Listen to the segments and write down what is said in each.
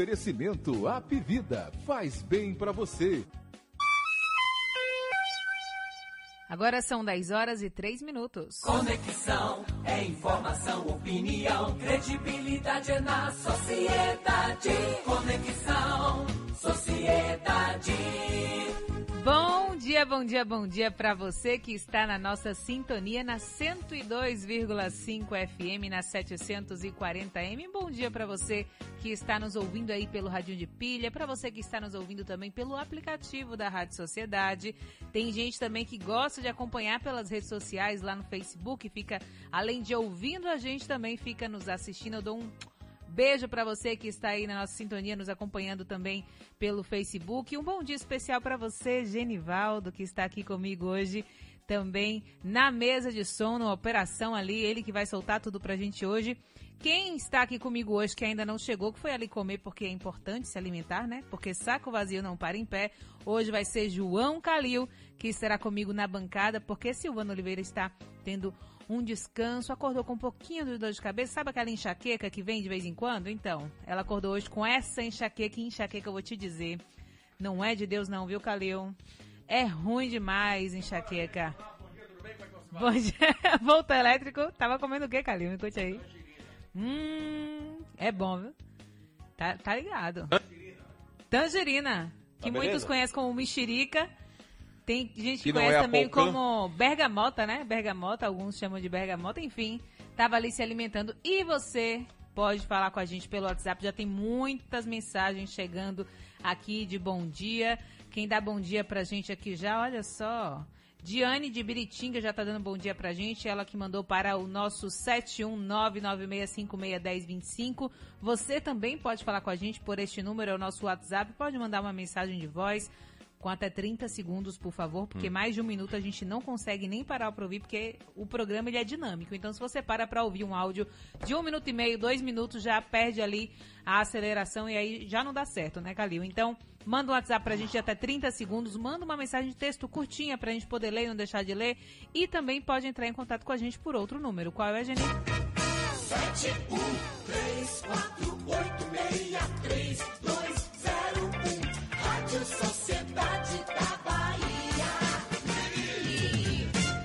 Oferecimento Apivida. Faz bem para você. Agora são 10 horas e 3 minutos. Conexão é informação, opinião, credibilidade é na sociedade. Conexão, sociedade. Bom dia, bom dia, bom dia para você que está na nossa sintonia na 102,5 FM na 740M. Bom dia para você que está nos ouvindo aí pelo radinho de pilha, para você que está nos ouvindo também pelo aplicativo da Rádio Sociedade. Tem gente também que gosta de acompanhar pelas redes sociais lá no Facebook, fica além de ouvindo a gente também fica nos assistindo. Eu dou um Beijo para você que está aí na nossa sintonia, nos acompanhando também pelo Facebook. Um bom dia especial para você, Genivaldo, que está aqui comigo hoje também na mesa de som, na operação ali, ele que vai soltar tudo pra gente hoje. Quem está aqui comigo hoje que ainda não chegou, que foi ali comer porque é importante se alimentar, né? Porque saco vazio não para em pé. Hoje vai ser João Calil, que estará comigo na bancada, porque Silvana Oliveira está tendo um descanso, acordou com um pouquinho de dor de cabeça, sabe aquela enxaqueca que vem de vez em quando? Então, ela acordou hoje com essa enxaqueca, e enxaqueca eu vou te dizer, não é de Deus não, viu, Calil? É ruim demais enxaqueca. Bom dia, volta elétrico, tava comendo o que, Calil? Me conte aí. Hum, é bom, viu? Tá, tá ligado. Tangerina. Que Tá muitos conhecem como mexerica. Tem gente que, conhece é também polcã. como bergamota, né? Bergamota, alguns chamam de bergamota, enfim. Tava ali se alimentando. E você pode falar com a gente pelo WhatsApp. Já tem muitas mensagens chegando aqui de bom dia. Quem dá bom dia pra gente aqui já, olha só. Diane de Biritinga já tá dando bom dia pra gente. Ela que mandou para o nosso 71996561025. Você também pode falar com a gente por este número, é o nosso WhatsApp. Pode mandar uma mensagem de voz com até 30 segundos, por favor, porque mais de um minuto a gente não consegue nem parar para ouvir, porque o programa ele é dinâmico. Então, se você para para ouvir um áudio de um minuto e meio, dois minutos, já perde ali a aceleração e aí já não dá certo, né, Calil? Então, manda um WhatsApp pra gente de até 30 segundos, manda uma mensagem de texto curtinha pra gente poder ler e não deixar de ler. E também pode entrar em contato com a gente por outro número. Qual é, Geni? 713463201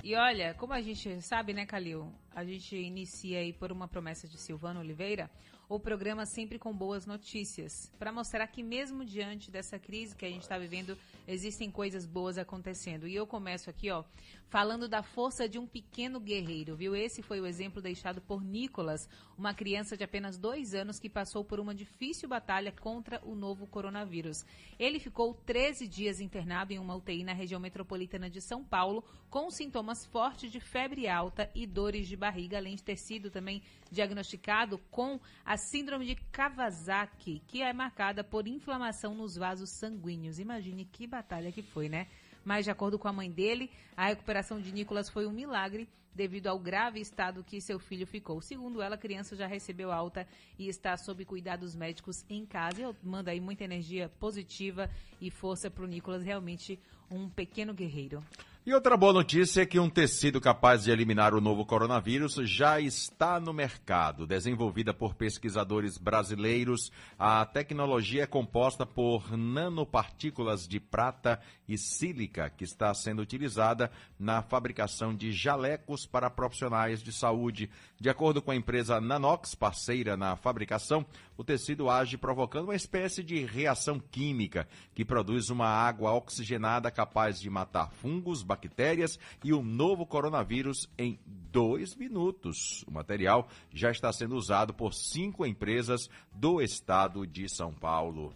E olha, como a gente sabe, né, Calil? A gente inicia aí por uma promessa de Silvano Oliveira, o programa sempre com boas notícias, para mostrar que mesmo diante dessa crise que a gente está vivendo, existem coisas boas acontecendo. E eu começo aqui, ó, falando da força de um pequeno guerreiro, viu? Esse foi o exemplo deixado por Nicolas, uma criança de apenas dois anos que passou por uma difícil batalha contra o novo coronavírus. Ele ficou 13 dias internado em uma UTI na região metropolitana de São Paulo, com sintomas fortes de febre alta e dores de barriga, além de ter sido também diagnosticado com a síndrome de Kawasaki, que é marcada por inflamação nos vasos sanguíneos. Imagine que batalha que foi, né? Mas, de acordo com a mãe dele, a recuperação de Nicolas foi um milagre devido ao grave estado que seu filho ficou. Segundo ela, a criança já recebeu alta e está sob cuidados médicos em casa. Eu mando aí muita energia positiva e força para o Nicolas, realmente um pequeno guerreiro. E outra boa notícia é que um tecido capaz de eliminar o novo coronavírus já está no mercado. Desenvolvida por pesquisadores brasileiros, a tecnologia é composta por nanopartículas de prata e sílica, que está sendo utilizada na fabricação de jalecos para profissionais de saúde. De acordo com a empresa Nanox, parceira na fabricação, o tecido age provocando uma espécie de reação química que produz uma água oxigenada capaz de matar fungos, bactérias e o novo coronavírus em dois minutos. O material já está sendo usado por cinco empresas do estado de São Paulo.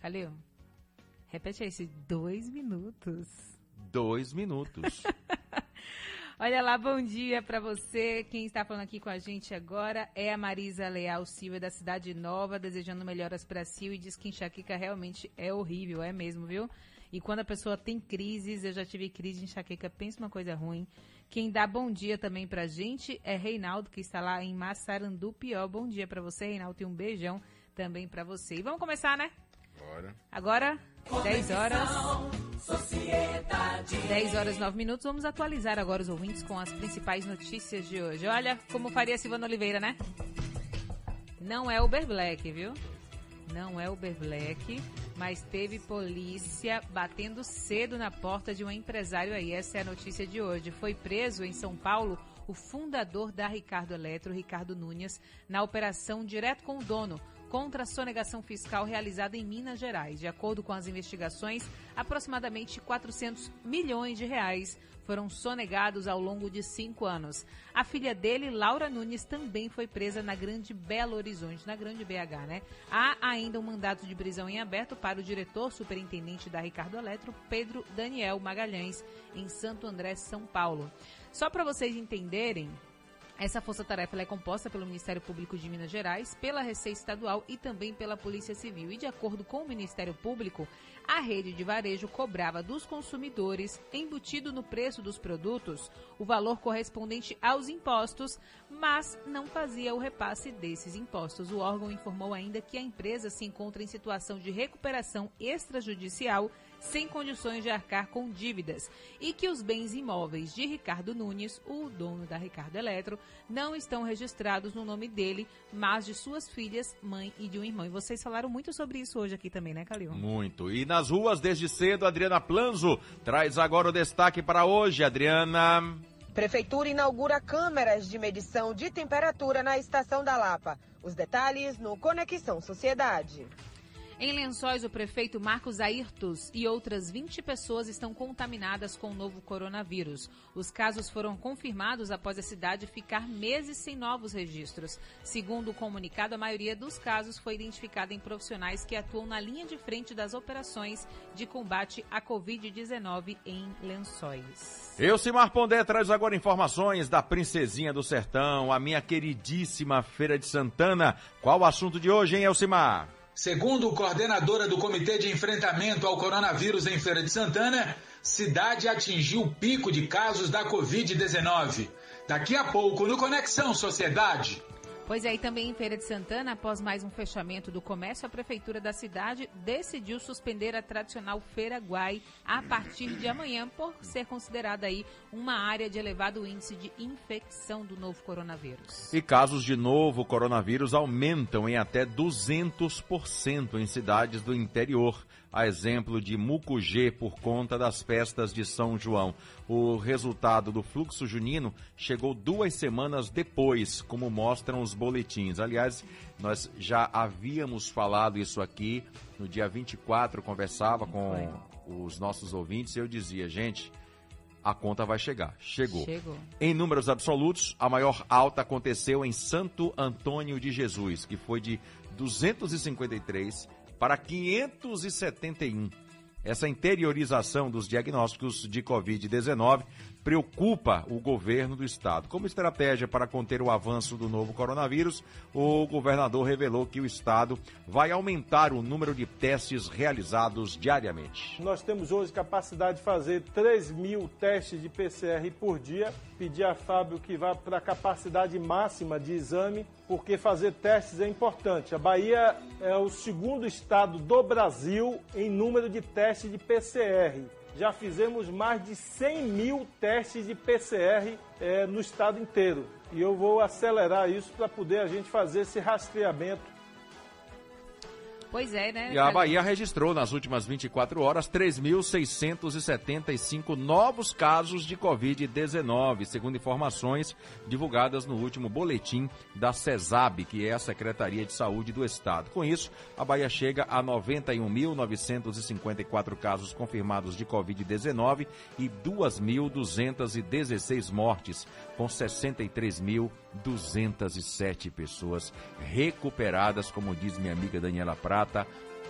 Calil, repete aí dois minutos. Dois minutos. Olha lá, bom dia pra você. Quem está falando aqui com a gente agora é a Marisa Leal Silva, da Cidade Nova, desejando melhoras pra Sil e diz que enxaqueca realmente é horrível, é mesmo, viu? E quando a pessoa tem crises, eu já tive crise de enxaqueca, pensa uma coisa ruim. Quem dá bom dia também pra gente é Reinaldo, que está lá em Massarandupió. Bom dia pra você, Reinaldo, e um beijão também pra você. E vamos começar, né? Bora. Agora, 10 horas. Sociedade. 10 horas e 9 minutos. Vamos atualizar agora os ouvintes com as principais notícias de hoje. Olha como faria Silvana Oliveira, né? Não é Uber Black, viu? não é Uber Black, mas teve polícia batendo cedo na porta de um empresário aí. Essa é a notícia de hoje. Foi preso em São Paulo o fundador da Ricardo Eletro, Ricardo Nunes, na operação direto com o dono contra a sonegação fiscal realizada em Minas Gerais. De acordo com as investigações, aproximadamente 400 milhões de reais foram sonegados ao longo de cinco anos. A filha dele, Laura Nunes, também foi presa na Grande Belo Horizonte, na Grande BH, né? Há ainda um mandato de prisão em aberto para o diretor superintendente da Ricardo Eletro, Pedro Daniel Magalhães, em Santo André, São Paulo. Só para vocês entenderem, essa força-tarefa é composta pelo Ministério Público de Minas Gerais, pela Receita Estadual e também pela Polícia Civil. E de acordo com o Ministério Público, a rede de varejo cobrava dos consumidores, embutido no preço dos produtos, o valor correspondente aos impostos, mas não fazia o repasse desses impostos. O órgão informou ainda que a empresa se encontra em situação de recuperação extrajudicial sem condições de arcar com dívidas e que os bens imóveis de Ricardo Nunes, o dono da Ricardo Eletro, não estão registrados no nome dele, mas de suas filhas, mãe e de um irmão. E vocês falaram muito sobre isso hoje aqui também, né, Calil? Muito. E nas ruas desde cedo, Adriana Planzo traz agora o destaque para hoje, Adriana. Prefeitura inaugura câmeras de medição de temperatura na estação da Lapa. Os detalhes no Conexão Sociedade. Em Lençóis, o prefeito Marcos Ayrtos e outras 20 pessoas estão contaminadas com o novo coronavírus. Os casos foram confirmados após a cidade ficar meses sem novos registros. Segundo o comunicado, a maioria dos casos foi identificada em profissionais que atuam na linha de frente das operações de combate à Covid-19 em Lençóis. Elcimar Pondé traz agora informações da Princesinha do Sertão, a minha queridíssima Feira de Santana. Qual o assunto de hoje, hein, Elcimar? Segundo coordenadora do Comitê de Enfrentamento ao Coronavírus em Feira de Santana, cidade atingiu o pico de casos da Covid-19. Daqui a pouco, no Conexão Sociedade. Pois é, e também em Feira de Santana, após mais um fechamento do comércio, a prefeitura da cidade decidiu suspender a tradicional Feira Guai a partir de amanhã, por ser considerada aí uma área de elevado índice de infecção do novo coronavírus. E casos de novo coronavírus aumentam em até 200% em cidades do interior a exemplo de Mucugê por conta das festas de São João. O resultado do fluxo junino chegou duas semanas depois, como mostram os boletins. Aliás, nós já havíamos falado isso aqui no dia 24, conversava com os nossos ouvintes e eu dizia, gente, a conta vai chegar. Chegou. Chegou. Em números absolutos, a maior alta aconteceu em Santo Antônio de Jesus, que foi de 253 para 571. Essa interiorização dos diagnósticos de Covid-19 preocupa o governo do estado. Como estratégia para conter o avanço do novo coronavírus, o governador revelou que o estado vai aumentar o número de testes realizados diariamente. Nós temos hoje capacidade de fazer 3 mil testes de PCR por dia. Pedir a Fábio que vá para a capacidade máxima de exame, porque fazer testes é importante. A Bahia é o segundo estado do Brasil em número de testes de PCR já fizemos mais de 100 mil testes de PCR é, no estado inteiro. E eu vou acelerar isso para poder a gente fazer esse rastreamento Pois é, né? E a Bahia registrou nas últimas 24 horas 3.675 novos casos de Covid-19, segundo informações divulgadas no último boletim da CESAB, que é a Secretaria de Saúde do Estado. Com isso, a Bahia chega a 91.954 casos confirmados de Covid-19 e 2.216 mortes, com 63.207 pessoas recuperadas, como diz minha amiga Daniela Prata.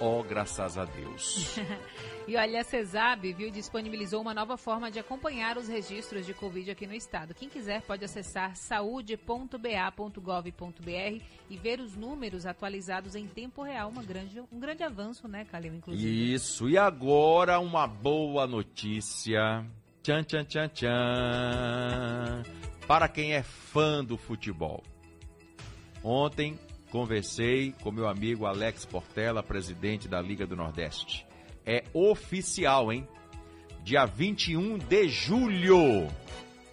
Ó, oh, graças a Deus. e olha, a CESAB, viu, disponibilizou uma nova forma de acompanhar os registros de Covid aqui no estado. Quem quiser pode acessar saude.ba.gov.br e ver os números atualizados em tempo real. Uma grande, um grande avanço, né, Calil, inclusive. Isso, e agora uma boa notícia. Tchan, tchan, tchan, tchan. Para quem é fã do futebol. Ontem conversei com meu amigo Alex Portela, presidente da Liga do Nordeste. É oficial, hein? Dia 21 de julho.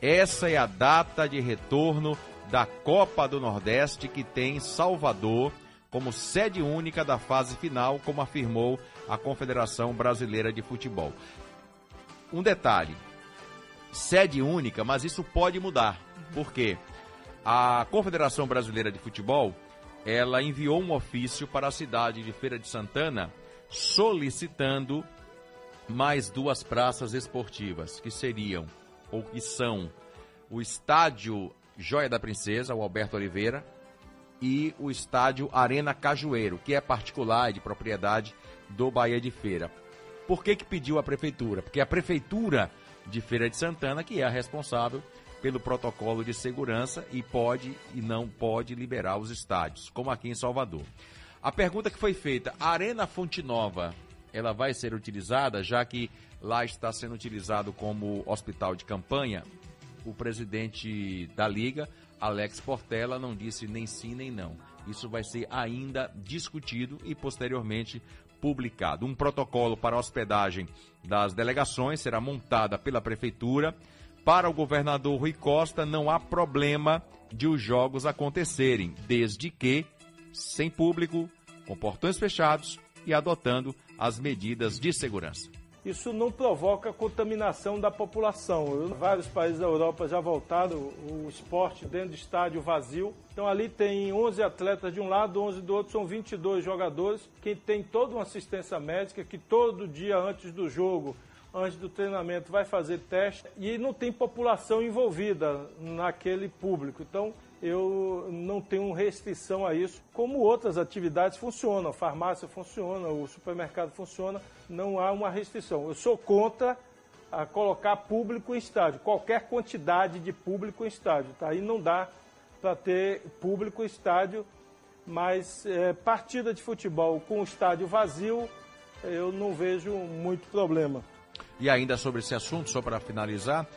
Essa é a data de retorno da Copa do Nordeste que tem em Salvador como sede única da fase final, como afirmou a Confederação Brasileira de Futebol. Um detalhe: sede única, mas isso pode mudar. Por quê? A Confederação Brasileira de Futebol, ela enviou um ofício para a cidade de Feira de Santana solicitando mais duas praças esportivas, que seriam ou que são o estádio Joia da Princesa, o Alberto Oliveira, e o estádio Arena Cajueiro, que é particular e de propriedade do Bahia de Feira. Por que, que pediu a prefeitura? Porque a prefeitura de Feira de Santana, que é a responsável pelo protocolo de segurança e pode e não pode liberar os estádios, como aqui em Salvador. A pergunta que foi feita, a Arena Fonte Nova, ela vai ser utilizada, já que lá está sendo utilizado como hospital de campanha? O presidente da Liga, Alex Portela, não disse nem sim nem não. Isso vai ser ainda discutido e posteriormente publicado. Um protocolo para hospedagem das delegações será montada pela prefeitura. Para o governador Rui Costa, não há problema de os jogos acontecerem, desde que sem público, com portões fechados e adotando as medidas de segurança. Isso não provoca contaminação da população. Vários países da Europa já voltaram o esporte dentro do estádio vazio. Então ali tem 11 atletas de um lado, 11 do outro, são 22 jogadores. Quem tem toda uma assistência médica que todo dia antes do jogo antes do treinamento vai fazer teste e não tem população envolvida naquele público. Então, eu não tenho restrição a isso, como outras atividades funcionam, a farmácia funciona, o supermercado funciona, não há uma restrição. Eu sou contra a colocar público em estádio, qualquer quantidade de público em estádio. Tá? Aí não dá para ter público em estádio, mas é, partida de futebol com o estádio vazio, eu não vejo muito problema. E ainda sobre esse assunto, só para finalizar,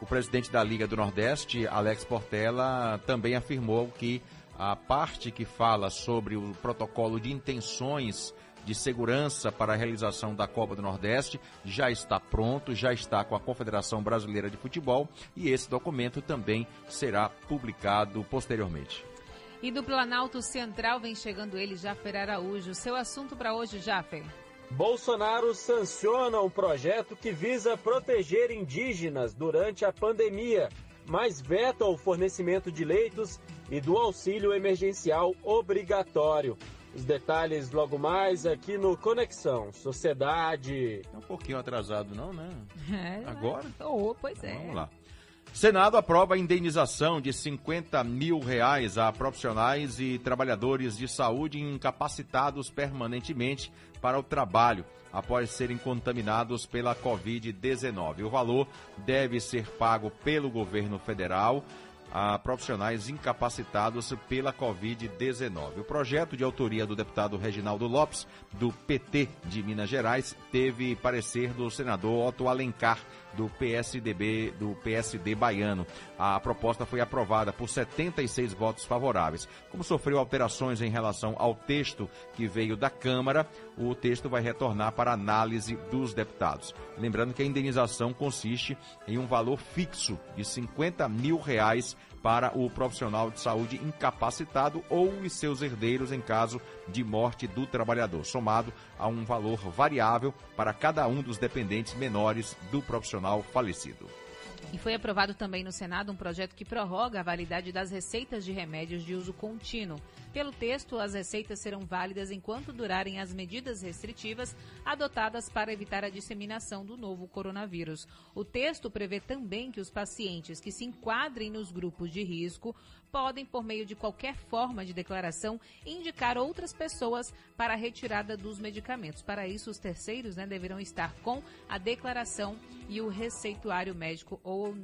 o presidente da Liga do Nordeste, Alex Portela, também afirmou que a parte que fala sobre o protocolo de intenções de segurança para a realização da Copa do Nordeste já está pronto, já está com a Confederação Brasileira de Futebol e esse documento também será publicado posteriormente. E do Planalto Central vem chegando ele, Jafer Araújo. Seu assunto para hoje, Jafer? Bolsonaro sanciona um projeto que visa proteger indígenas durante a pandemia, mas veta o fornecimento de leitos e do auxílio emergencial obrigatório. Os detalhes logo mais aqui no Conexão Sociedade. É um pouquinho atrasado, não, né? É, Agora? Oh, pois é. Vamos lá. Senado aprova a indenização de 50 mil reais a profissionais e trabalhadores de saúde incapacitados permanentemente para o trabalho após serem contaminados pela Covid-19. O valor deve ser pago pelo governo federal a profissionais incapacitados pela Covid-19. O projeto de autoria do deputado Reginaldo Lopes, do PT de Minas Gerais, teve parecer do senador Otto Alencar, do PSDB, do PSD baiano. A proposta foi aprovada por 76 votos favoráveis. Como sofreu alterações em relação ao texto que veio da Câmara, o texto vai retornar para análise dos deputados. Lembrando que a indenização consiste em um valor fixo de 50 mil reais para o profissional de saúde incapacitado ou os seus herdeiros em caso de morte do trabalhador, somado a um valor variável para cada um dos dependentes menores do profissional falecido. E foi aprovado também no Senado um projeto que prorroga a validade das receitas de remédios de uso contínuo. Pelo texto, as receitas serão válidas enquanto durarem as medidas restritivas adotadas para evitar a disseminação do novo coronavírus. O texto prevê também que os pacientes que se enquadrem nos grupos de risco podem, por meio de qualquer forma de declaração, indicar outras pessoas para a retirada dos medicamentos. Para isso, os terceiros né, deverão estar com a declaração e o receituário médico ou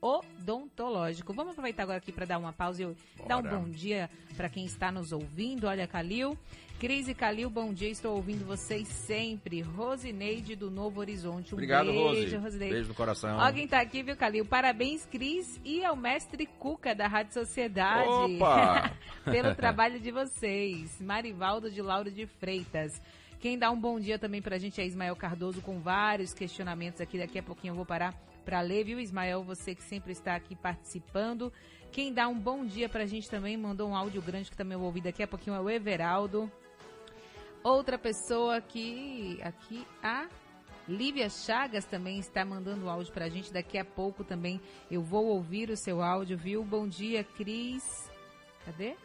odontológico. Vamos aproveitar agora aqui para dar uma pausa e dar um bom dia para quem está nos ouvindo. Olha, Calil. Cris e Calil, bom dia, estou ouvindo vocês sempre. Rosineide do Novo Horizonte. Um Obrigado, beijo, Rose. Rosineide. Beijo no coração. Ó, quem tá aqui, viu, Calil? Parabéns, Cris, e ao mestre Cuca da Rádio Sociedade. Opa! pelo trabalho de vocês. Marivaldo de Lauro de Freitas. Quem dá um bom dia também pra gente é Ismael Cardoso, com vários questionamentos aqui. Daqui a pouquinho eu vou parar para ler, viu, Ismael? Você que sempre está aqui participando. Quem dá um bom dia pra gente também, mandou um áudio grande que também eu vou ouvir daqui a pouquinho, é o Everaldo. Outra pessoa que aqui, a Lívia Chagas também está mandando áudio pra gente. Daqui a pouco também eu vou ouvir o seu áudio, viu? Bom dia, Cris. Cadê?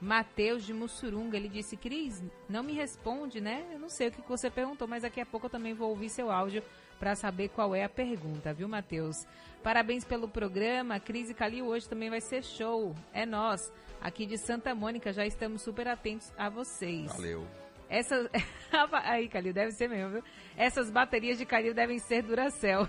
Matheus de Mussurunga, ele disse, Cris, não me responde, né? Eu não sei o que você perguntou, mas daqui a pouco eu também vou ouvir seu áudio para saber qual é a pergunta, viu, Matheus? Parabéns pelo programa, Cris e Calil, hoje também vai ser show. É nós, aqui de Santa Mônica, já estamos super atentos a vocês. Valeu. Essas. Aí, Calil, deve ser mesmo, viu? Essas baterias de Calil devem ser Duracell.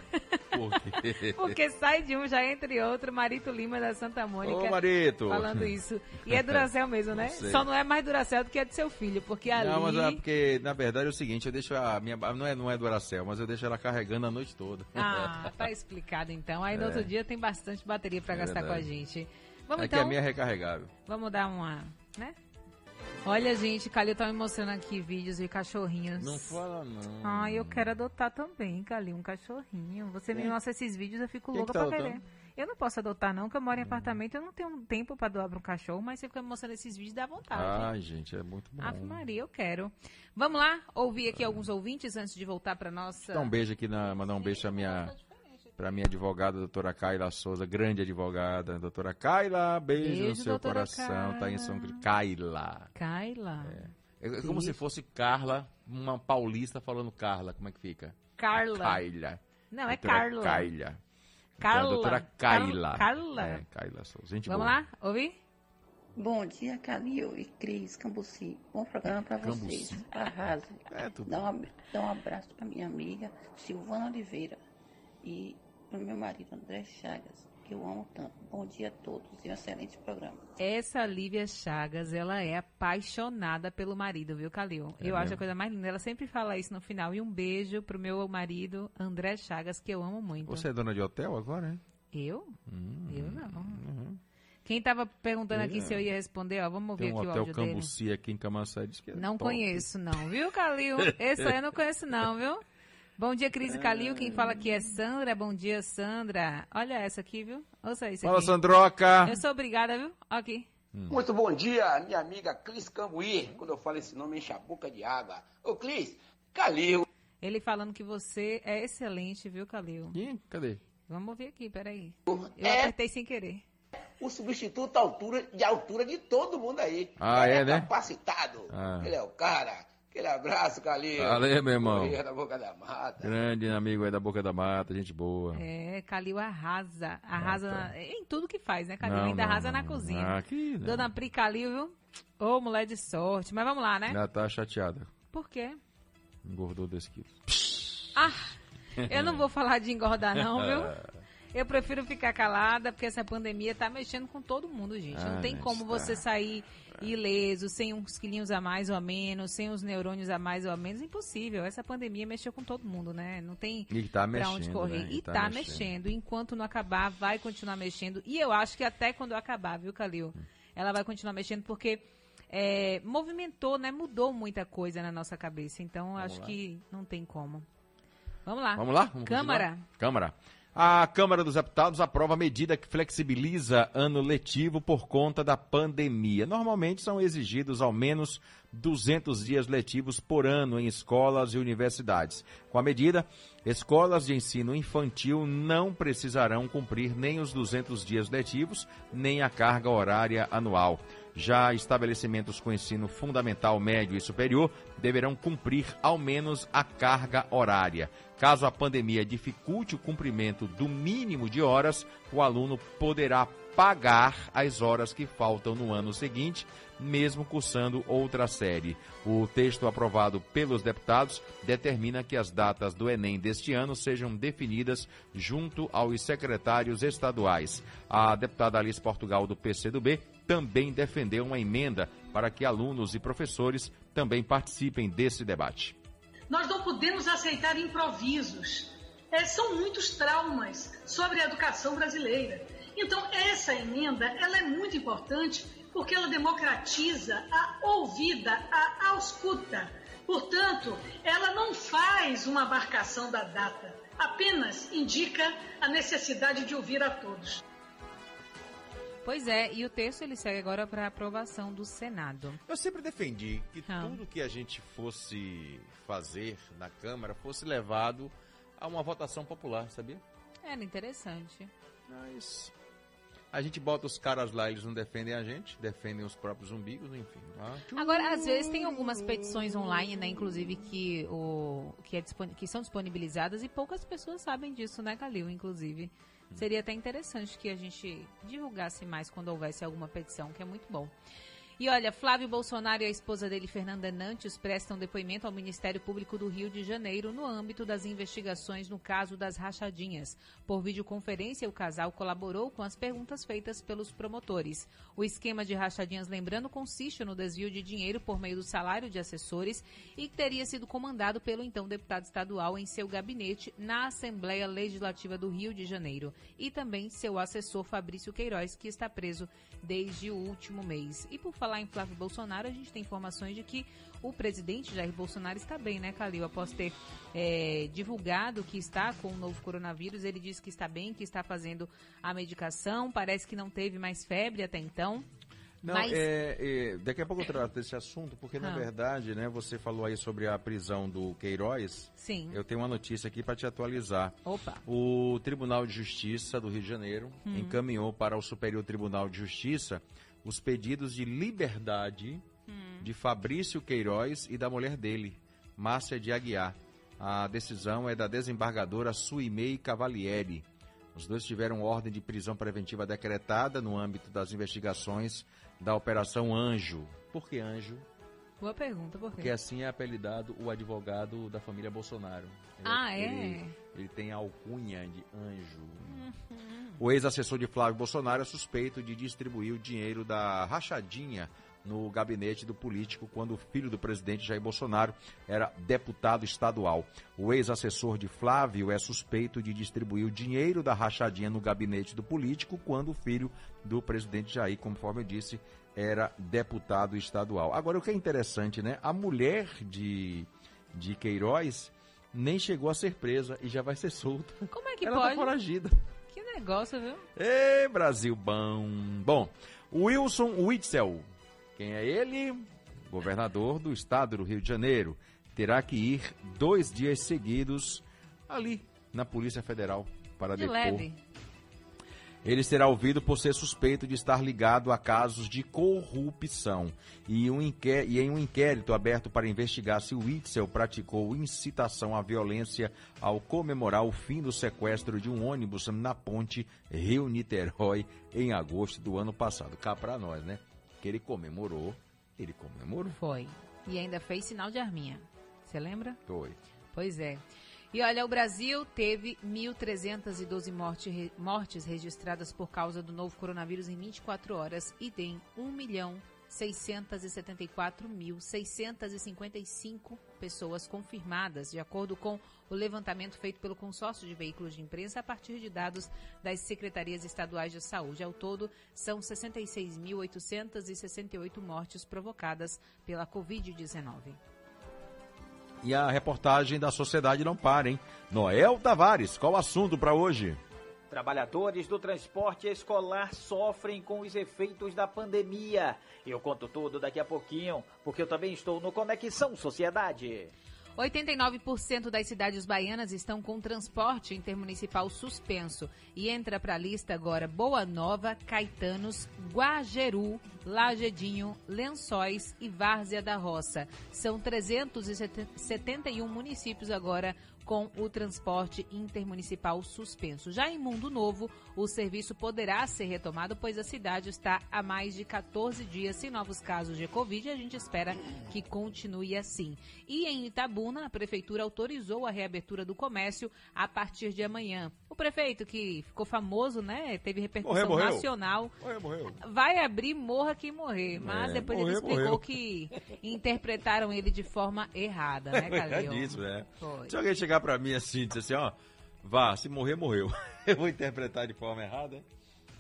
Por quê? Porque sai de um, já entre outro, Marito Lima da Santa Mônica. Ô, Marito. Falando isso. E é Duracell mesmo, né? Não. Só não é mais Duracell do que é do seu filho, porque ali. Não, mas é porque, na verdade, é o seguinte, eu deixo a minha. Não é, não é Duracell, mas eu deixo ela carregando a noite toda. Ah, tá explicado então. Aí no É. outro dia tem bastante bateria pra É gastar com a verdade. gente. Vamos é que então. a minha é recarregável. Vamos dar uma, né? Olha, gente, Calil tá me mostrando aqui vídeos de cachorrinhos. Não fala, não. Ai, eu quero adotar também, Calil, um cachorrinho. Você me Quem? mostra esses vídeos, eu fico Quem louca que tá pra querer. adotando? Eu não posso adotar, não, porque eu moro em apartamento, eu não tenho tempo pra doar pra um cachorro, mas você fica me mostrando esses vídeos, dá vontade. Ai, gente, é muito bom. Ave Maria, eu quero. Vamos lá, ouvir aqui alguns ouvintes antes de voltar pra nossa. Dar um beijo aqui, na, mandar um beijo pra minha, pra minha advogada, doutora Kaila Souza, grande advogada. Doutora Kaila, beijo, no Beijo, seu doutora coração. Tá em São Cristo. Kaila. Kaila. É, é como se fosse Carla, uma paulista falando Carla. Como é que fica? Carla. Kaila. Não, é Doutora Carla. Kaila. Carla. Então, a doutora Kaila. Carla. É, Kaila Souza. Gente Vamos boa. lá, ouvir? Bom dia, Calil e Cris Cambuci. Bom programa para vocês. Arrasem. É, tudo Dá um, dá um abraço para minha amiga Silvana Oliveira e para o meu marido André Chagas, que eu amo tanto. Bom dia a todos e um excelente programa. Essa Lívia Chagas, ela é apaixonada pelo marido, viu, Calil? É eu acho mesmo? a coisa mais linda. Ela sempre fala isso no final. E um beijo pro meu marido, André Chagas, que eu amo muito. Você é dona de hotel agora, hein? Eu? Hum, Eu não. uhum. Quem tava perguntando aqui Eu se eu ia responder, ó, vamos ouvir Tem um aqui o hotel áudio dele. Cambuci aqui em Camaçari. que é Não top. conheço, não, viu, Calil? Esse aí eu não conheço, não, viu? Bom dia, Cris e Calil. Quem fala aqui é Sandra. Bom dia, Sandra. Olha essa aqui, viu? Ouça isso Fala, aqui. Sandroca. Eu sou obrigada, viu? Aqui. Muito bom dia, minha amiga Clis Cambuí. Quando eu falo esse nome, enche a boca de água. Ô, Clis, Calil. Ele falando que você é excelente, viu, Calil? Ih, cadê? Vamos ouvir aqui, peraí. Eu É apertei sem querer. o substituto altura, de altura de todo mundo aí. Ah, Ele é, né? capacitado. Ah. Ele é o cara. Aquele abraço, Calil. Valeu, meu irmão. Correia da boca da mata. Grande amigo aí da Boca da Mata, gente boa. É, Calil arrasa. Arrasa na- em tudo que faz, né, Calil? Não, Ainda não, arrasa na não. cozinha. Ah, aqui, né? Dona Pri Calil, viu? Ô, mulher de sorte. Mas vamos lá, né? Já tá chateada. Por quê? Engordou 10 quilos. Ah, eu não vou falar de engordar, não, viu? Eu prefiro ficar calada, porque essa pandemia tá mexendo com todo mundo, gente. Ah, não tem mas como tá. você sair ileso, sem uns quilinhos a mais ou a menos, sem os neurônios a mais ou a menos. Impossível. Essa pandemia mexeu com todo mundo, né? Não tem E tá pra onde mexendo, correr. né? E tá, mexendo. Enquanto não acabar, vai continuar mexendo. E eu acho que até quando acabar, viu, Calil? Ela vai continuar mexendo porque é, movimentou, né? Mudou muita coisa na nossa cabeça. Então, acho lá. que não tem como. Vamos lá. Vamos lá? Vamos Câmara. continuar? Câmara. A Câmara dos Deputados aprova medida que flexibiliza ano letivo por conta da pandemia. Normalmente são exigidos ao menos 200 dias letivos por ano em escolas e universidades. Com a medida, escolas de ensino infantil não precisarão cumprir nem os 200 dias letivos, nem a carga horária anual. Já estabelecimentos com ensino fundamental, médio e superior deverão cumprir ao menos a carga horária. Caso a pandemia dificulte o cumprimento do mínimo de horas, o aluno poderá pagar as horas que faltam no ano seguinte, mesmo cursando outra série. O texto aprovado pelos deputados determina que as datas do Enem deste ano sejam definidas junto aos secretários estaduais. A deputada Alice Portugal, do PCdoB, também defendeu uma emenda para que alunos e professores também participem desse debate. Nós não podemos aceitar improvisos. É, são muitos traumas sobre a educação brasileira. Então, essa emenda ela é muito importante porque ela democratiza a ouvida, a ausculta. Portanto, ela não faz uma marcação da data, apenas indica a necessidade de ouvir a todos. Pois é, e o texto ele segue agora para aprovação do Senado. Eu sempre defendi que Ah. tudo que a gente fosse fazer na Câmara fosse levado a uma votação popular, sabia? Era interessante. Mas a gente bota os caras lá, eles não defendem a gente, defendem os próprios umbigos, enfim. Ah, Agora, às vezes tem algumas petições online, né, inclusive que o que, é que são disponibilizadas e poucas pessoas sabem disso, né, Calil, inclusive. Seria até interessante que a gente divulgasse mais quando houvesse alguma petição, que é muito bom. E olha, Flávio Bolsonaro e a esposa dele, Fernanda Nantes, prestam depoimento ao Ministério Público do Rio de Janeiro no âmbito das investigações no caso das rachadinhas. Por videoconferência, o casal colaborou com as perguntas feitas pelos promotores. O esquema de rachadinhas, lembrando, consiste no desvio de dinheiro por meio do salário de assessores e teria sido comandado pelo então deputado estadual em seu gabinete na Assembleia Legislativa do Rio de Janeiro. E também seu assessor Fabrício Queiroz, que está preso desde o último mês. E por falar em Flávio Bolsonaro, a gente tem informações de que o presidente Jair Bolsonaro está bem, né, Calil? Após ter eh, divulgado que está com o novo coronavírus, ele disse que está bem, que está fazendo a medicação, parece que não teve mais febre até então. Não, Mas- é, é, daqui a pouco eu trato desse assunto, porque na Ah. verdade, né, você falou aí sobre a prisão do Queiroz. Sim. Eu tenho uma notícia aqui para te atualizar. Opa. O Tribunal de Justiça do Rio de Janeiro Hum. encaminhou para o Superior Tribunal de Justiça os pedidos de liberdade Hum. de Fabrício Queiroz e da mulher dele, Márcia de Aguiar. A decisão é da desembargadora Suimei Cavalieri. Os dois tiveram ordem de prisão preventiva decretada no âmbito das investigações da Operação Anjo. Por que Anjo? Boa pergunta, por quê? Porque assim é apelidado o advogado da família Bolsonaro. Ele- Ah, é? Ele, ele tem a alcunha de anjo. O ex-assessor de Flávio Bolsonaro é suspeito de distribuir o dinheiro da rachadinha no gabinete do político quando o filho do presidente Jair Bolsonaro era deputado estadual. O ex-assessor de Flávio é suspeito de distribuir o dinheiro da rachadinha no gabinete do político quando o filho do presidente Jair, conforme eu disse, era deputado estadual. Agora, o que é interessante, né? A mulher de, de Queiroz nem chegou a ser presa e já vai ser solta. Como é que Ela pode? tá foragida. Que negócio, viu? Ê, Brasil bom. Bom, Wilson Witzel, quem é ele? Governador do estado do Rio de Janeiro. Terá que ir dois dias seguidos ali na Polícia Federal para De depor. leve. Ele será ouvido por ser suspeito de estar ligado a casos de corrupção. E, um inqué- e em um inquérito aberto para investigar se o Witzel praticou incitação à violência ao comemorar o fim do sequestro de um ônibus na ponte Rio-Niterói em agosto do ano passado. Cá para nós, né? Que ele comemorou. Ele comemorou. Foi. E ainda fez sinal de arminha. Você lembra? Foi. Pois é. E olha, o Brasil teve 1.312 morte, mortes registradas por causa do novo coronavírus em 24 horas e tem 1 milhão 674.655 pessoas confirmadas, de acordo com o levantamento feito pelo consórcio de veículos de imprensa a partir de dados das secretarias estaduais de saúde. Ao todo, são 66.868 mortes provocadas pela Covid-19. E a reportagem da Sociedade não para, hein? Noel Tavares, qual o assunto para hoje? Trabalhadores do transporte escolar sofrem com os efeitos da pandemia. Eu conto tudo daqui a pouquinho, porque eu também estou no Conexão Sociedade. 89% das cidades baianas estão com transporte intermunicipal suspenso. E entra para a lista agora Boa Nova, Caetanos, Guajeru, Lagedinho, Lençóis e Várzea da Roça. São 371 municípios agora com o transporte intermunicipal suspenso. Já em Mundo Novo, o serviço poderá ser retomado, pois a cidade está há mais de 14 dias sem novos casos de Covid e a gente espera que continue assim. E em Itabuna, a prefeitura autorizou a reabertura do comércio a partir de amanhã. O prefeito, que ficou famoso, né, teve repercussão Morreu, morreu. nacional, Morreu, morreu. vai abrir Morra Quem Morrer, mas É, depois morreu, ele explicou que interpretaram ele de forma errada, né, É Calil? disso, né? Foi. Se alguém chegar pra mim assim e dizer assim, ó, vá, se morrer, morreu. Eu vou interpretar de forma errada, hein?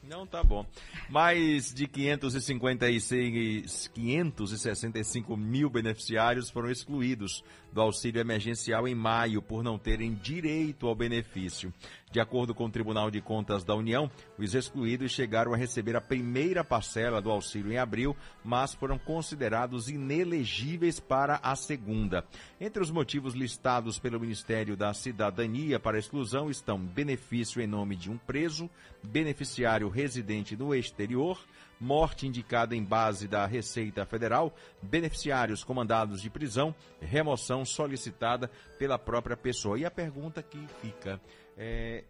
Não, tá bom. Mais de 556, 565 mil beneficiários foram excluídos do auxílio emergencial em maio por não terem direito ao benefício. De acordo com o Tribunal de Contas da União, os excluídos chegaram a receber a primeira parcela do auxílio em abril, mas foram considerados inelegíveis para a segunda. Entre os motivos listados pelo Ministério da Cidadania para exclusão estão benefício em nome de um preso, beneficiário residente no exterior, morte indicada em base da Receita Federal, beneficiários comandados de prisão, remoção solicitada pela própria pessoa. E a pergunta que fica é.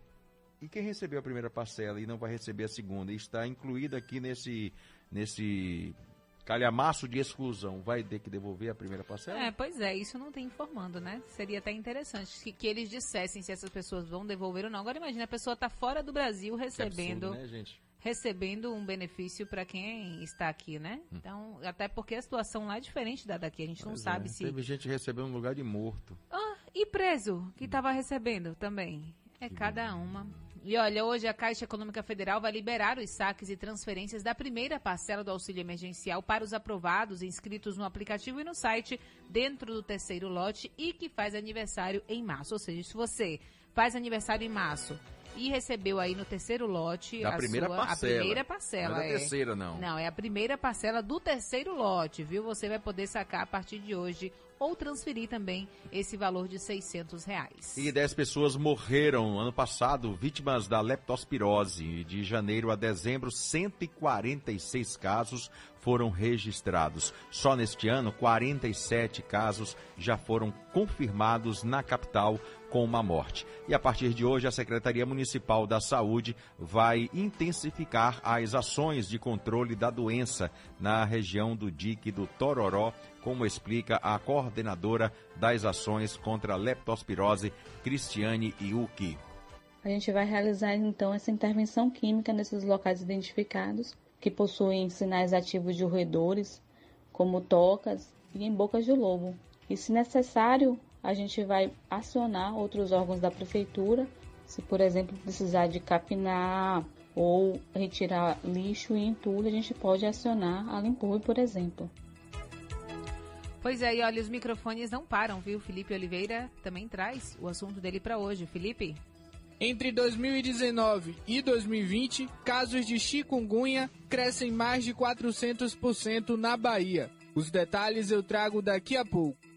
E quem recebeu a primeira parcela e não vai receber a segunda, e está incluída aqui nesse, nesse calhamaço de exclusão, vai ter que devolver a primeira parcela? É, pois é, isso não tem informando, né? Seria até interessante que, que eles dissessem se essas pessoas vão devolver ou não. Agora imagina, a pessoa está fora do Brasil recebendo. absurdo, né, gente? Recebendo um benefício para quem está aqui, né? Então, até porque a situação lá é diferente da daqui. A gente não Pois sabe é, se. Teve gente recebendo no lugar de morto. Ah, e preso, que estava recebendo também. É cada uma. E olha, hoje a Caixa Econômica Federal vai liberar os saques e transferências da primeira parcela do auxílio emergencial para os aprovados inscritos no aplicativo e no site dentro do terceiro lote e que faz aniversário em março. Ou seja, se você faz aniversário em março e recebeu aí no terceiro lote Da a primeira sua, parcela. a primeira parcela. Não é da é. terceira, não. Não, é a primeira parcela do terceiro lote, viu? Você vai poder sacar a partir de hoje ou transferir também esse valor de 600 reais. E 10 pessoas morreram ano passado vítimas da leptospirose. De janeiro a dezembro, 146 casos foram registrados. Só neste ano, 47 casos já foram confirmados na capital com uma morte. E a partir de hoje, a Secretaria Municipal da Saúde vai intensificar as ações de controle da doença na região do dique do Tororó, como explica a coordenadora das ações contra a leptospirose, Cristiane Iuki. A gente vai realizar então essa intervenção química nesses locais identificados que possuem sinais ativos de roedores, como tocas e em bocas de lobo. E se necessário, a gente vai acionar outros órgãos da prefeitura, se por exemplo precisar de capinar ou retirar lixo e entulho, a gente pode acionar a Limpur, por exemplo. Pois é, e olha, os microfones não param, viu? Felipe Oliveira também traz o assunto dele para hoje. Felipe? Entre 2019 e 2020, casos de chikungunya crescem mais de 400% na Bahia. Os detalhes eu trago daqui a pouco.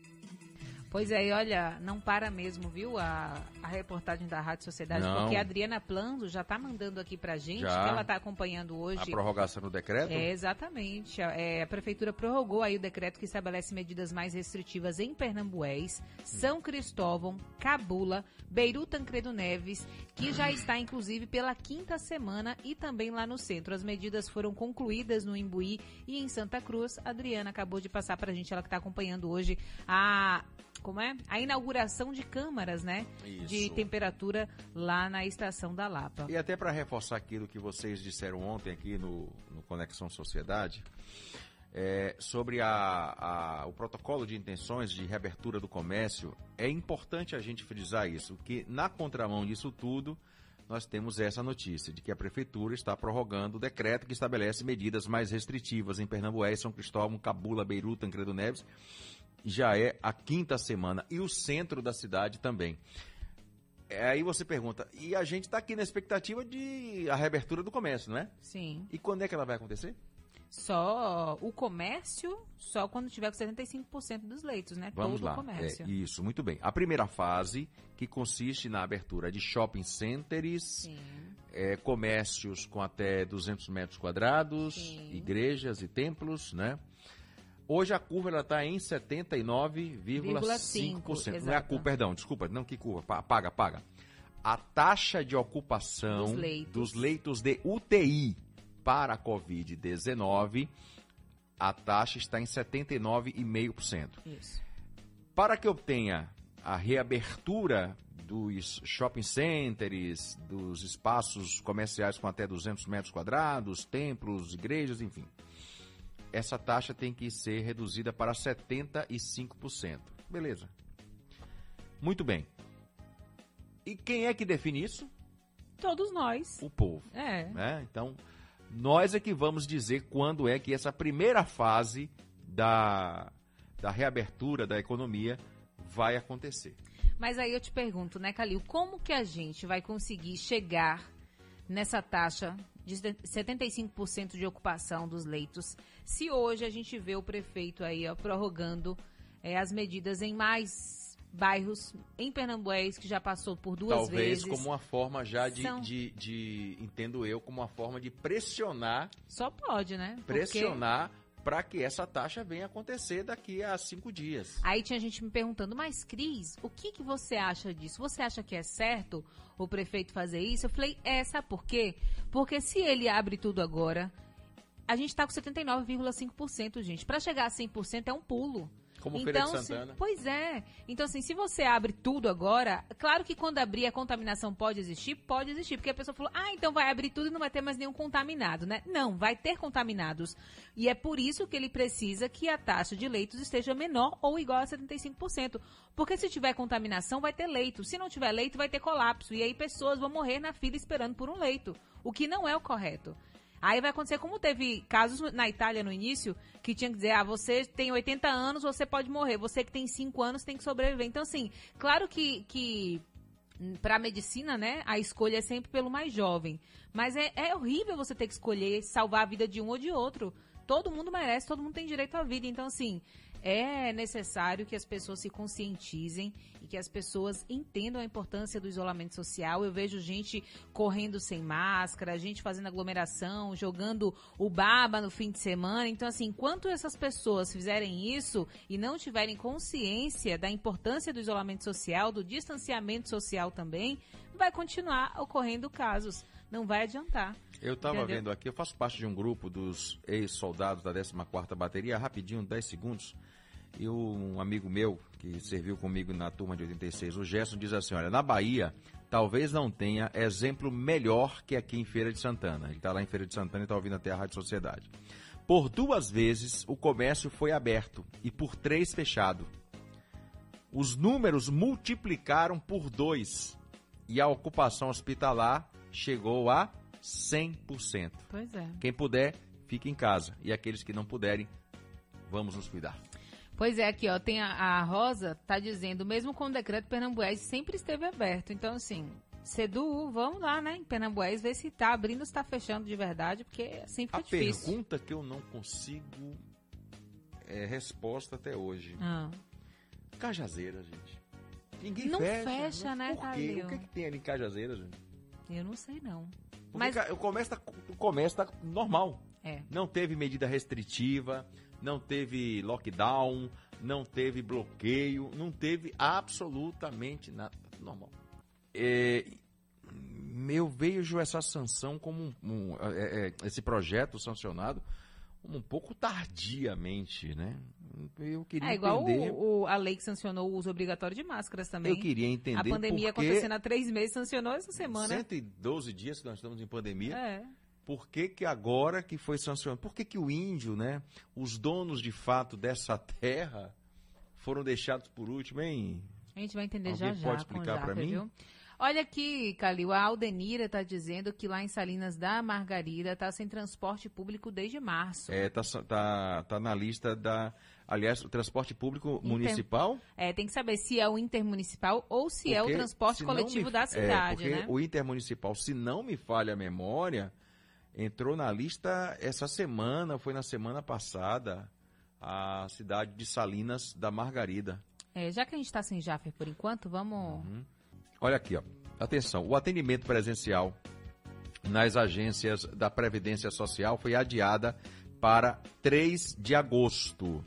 Pois é, e olha, não para mesmo, viu, a, a reportagem da Rádio Sociedade, Não. porque a Adriana Plando já tá mandando aqui pra gente, Já. que ela tá acompanhando hoje. A prorrogação do decreto? É, exatamente. A, é, a prefeitura prorrogou aí o decreto que estabelece medidas mais restritivas em Pernambués, São Cristóvão, Cabula, Beirut Tancredo Neves, que já está inclusive pela quinta semana e também lá no centro. As medidas foram concluídas no Imbuí e em Santa Cruz. A Adriana acabou de passar pra gente, ela que está acompanhando hoje a como é? A inauguração de câmaras, né? De Isso. temperatura lá na estação da Lapa. E até para reforçar aquilo que vocês disseram ontem aqui no, no Conexão Sociedade, é, sobre a, a- o protocolo de intenções de reabertura do comércio, é importante a gente frisar isso, que na contramão disso tudo, nós temos essa notícia de que a Prefeitura está prorrogando o decreto que estabelece medidas mais restritivas em Pernambués, São Cristóvão, Cabula, Beirut, Tancredo Neves. Já é a quinta semana. E o centro da cidade também. É, Aí você pergunta, e a gente está aqui na expectativa de a reabertura do comércio, não é? Sim. E quando é que ela vai acontecer? Só o comércio, só quando tiver com 75% dos leitos, né? Vamos Todo lá. o comércio. É, isso, muito bem. A primeira fase, que consiste na abertura de shopping centers, é, comércios com até 200 metros quadrados, igrejas e templos, né? Hoje a curva está em 79,5%. Não é a curva, perdão, desculpa, não que curva, pa- paga, paga. A taxa de ocupação Dos leitos. dos leitos de UTI para a Covid-19, a taxa está em 79,5%. Isso. Para que obtenha a reabertura dos shopping centers, dos espaços comerciais com até 200 metros quadrados, templos, igrejas, enfim, essa taxa tem que ser reduzida para 75%. Beleza. Muito bem. E quem é que define isso? Todos nós. O povo. É. né? Então, nós é que vamos dizer quando é que essa primeira fase da, da reabertura da economia vai acontecer. Mas aí eu te pergunto, né, Calil, como que a gente vai conseguir chegar nessa taxa de 75% de ocupação dos leitos se hoje a gente vê o prefeito aí ó, prorrogando é, as medidas em mais bairros em Pernambués que já passou por duas Talvez vezes. como uma forma já de, São- de, de- entendo eu, como uma forma de pressionar, Só pode, né? Porque- pressionar para que essa taxa venha acontecer daqui a cinco dias. Aí tinha gente me perguntando, mas Cris, o que, que você acha disso? Você acha que é certo o prefeito fazer isso? Eu falei, é, sabe por quê? Porque se ele abre tudo agora, a gente tá com 79,5%, gente. Para chegar a 100% é um pulo. Como Feira de Então, se- Santana. pois é. Então, assim, se você abre tudo agora, claro que quando abrir a contaminação pode existir, pode existir. Porque a pessoa falou, ah, então vai abrir tudo e não vai ter mais nenhum contaminado, né? Não, vai ter contaminados. E é por isso que ele precisa que a taxa de leitos esteja menor ou igual a 75%. Porque se tiver contaminação, vai ter leito. Se não tiver leito, vai ter colapso. E aí pessoas vão morrer na fila esperando por um leito. O que não é o correto. Aí vai acontecer como teve casos na Itália no início, que tinha que dizer, ah, você tem 80 anos, você pode morrer. Você que tem 5 anos tem que sobreviver. Então, assim, claro que, que para medicina, né, a escolha é sempre pelo mais jovem. Mas é, é horrível você ter que escolher salvar a vida de um ou de outro. Todo mundo merece, todo mundo tem direito à vida. Então, assim, é necessário que as pessoas se conscientizem e que as pessoas entendam a importância do isolamento social. Eu vejo gente correndo sem máscara, gente fazendo aglomeração, jogando o baba no fim de semana. Então, assim, enquanto essas pessoas fizerem isso e não tiverem consciência da importância do isolamento social, do distanciamento social também, vai continuar ocorrendo casos. Não vai adiantar. Eu estava vendo aqui, eu faço parte de um grupo dos ex-soldados da 14ª Bateria, rapidinho, 10 segundos. E um amigo meu, que serviu comigo na turma de 86, o Gerson, diz assim, olha, na Bahia, talvez não tenha exemplo melhor que aqui em Feira de Santana. Ele está lá em Feira de Santana e está ouvindo até a Rádio Sociedade. Por duas vezes, o comércio foi aberto e por três fechado. Os números multiplicaram por dois e a ocupação hospitalar chegou a 100%. Pois é. Quem puder, fique em casa. E aqueles que não puderem, vamos nos cuidar. Pois é, aqui ó, tem a, a Rosa, tá dizendo, mesmo com o decreto Pernambués sempre esteve aberto. Então, assim, Sedu, vamos lá, né, em Pernambués, ver se tá abrindo ou se tá fechando de verdade, porque assim fica A difícil. pergunta que eu não consigo é resposta até hoje. Ah. Cajazeira, gente. Ninguém Não fecha. fecha, Não- né, Por quê? O que, que tem ali em Cajazeira, gente? Eu não sei não. Porque Mas o comércio tá, o comércio tá normal. É. Não teve medida restritiva, não teve lockdown, não teve bloqueio, não teve absolutamente nada. Normal. É, eu vejo essa sanção como um, um- é, é, esse projeto sancionado um pouco tardiamente, né? Eu queria é igual entender. o, o- a lei que sancionou o uso obrigatório de máscaras também. Eu queria entender A pandemia acontecendo há três meses, sancionou essa semana. 112 dias que nós estamos em pandemia. É. Por que, que agora que foi sancionado? Por que, que o índio, né? Os donos de fato dessa terra foram deixados por último, hein? A gente vai entender Alguém já já pode explicar Jaffer, mim? viu? Olha aqui, Calil, a Aldenira está dizendo que lá em Salinas da Margarida está sem transporte público desde março. É, tá, sa- tá, tá na lista da. Aliás, o transporte público Inter- municipal. É, tem que saber se é o intermunicipal ou se é o porque, transporte coletivo me- da é, cidade, porque né? o intermunicipal, se não me falha a memória, entrou na lista essa semana, foi na semana passada, a cidade de Salinas da Margarida. É, já que a gente está sem Jaffer por enquanto, vamos... Uhum. Olha aqui, ó. Atenção, o atendimento presencial nas agências da Previdência Social foi adiada para 3 de agosto.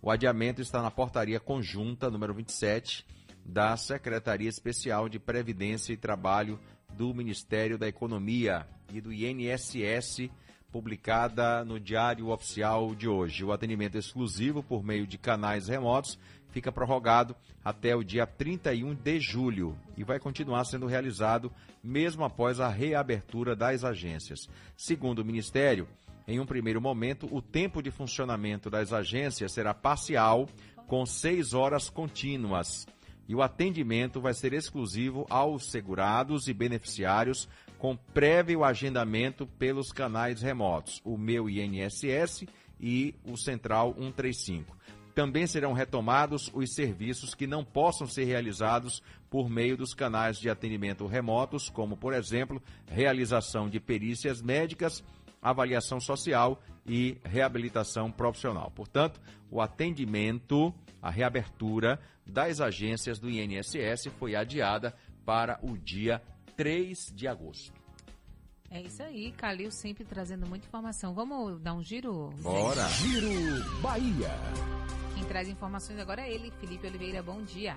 O adiamento está na portaria conjunta número 27 da Secretaria Especial de Previdência e Trabalho do Ministério da Economia e do INSS, publicada no Diário Oficial de hoje. O atendimento exclusivo por meio de canais remotos fica prorrogado até o dia 31 de julho e vai continuar sendo realizado mesmo após a reabertura das agências. Segundo o Ministério, em um primeiro momento, o tempo de funcionamento das agências será parcial, com seis horas contínuas. E o atendimento vai ser exclusivo aos segurados e beneficiários com prévio agendamento pelos canais remotos, o meu INSS e o Central 135. Também serão retomados os serviços que não possam ser realizados por meio dos canais de atendimento remotos, como, por exemplo, realização de perícias médicas, avaliação social e reabilitação profissional. Portanto, o atendimento, a reabertura das agências do INSS foi adiada para o dia 3 de agosto. É isso aí, Calil sempre trazendo muita informação. Vamos dar um giro? Bora! Giro Bahia. Quem traz informações agora é ele, Felipe Oliveira. Bom dia.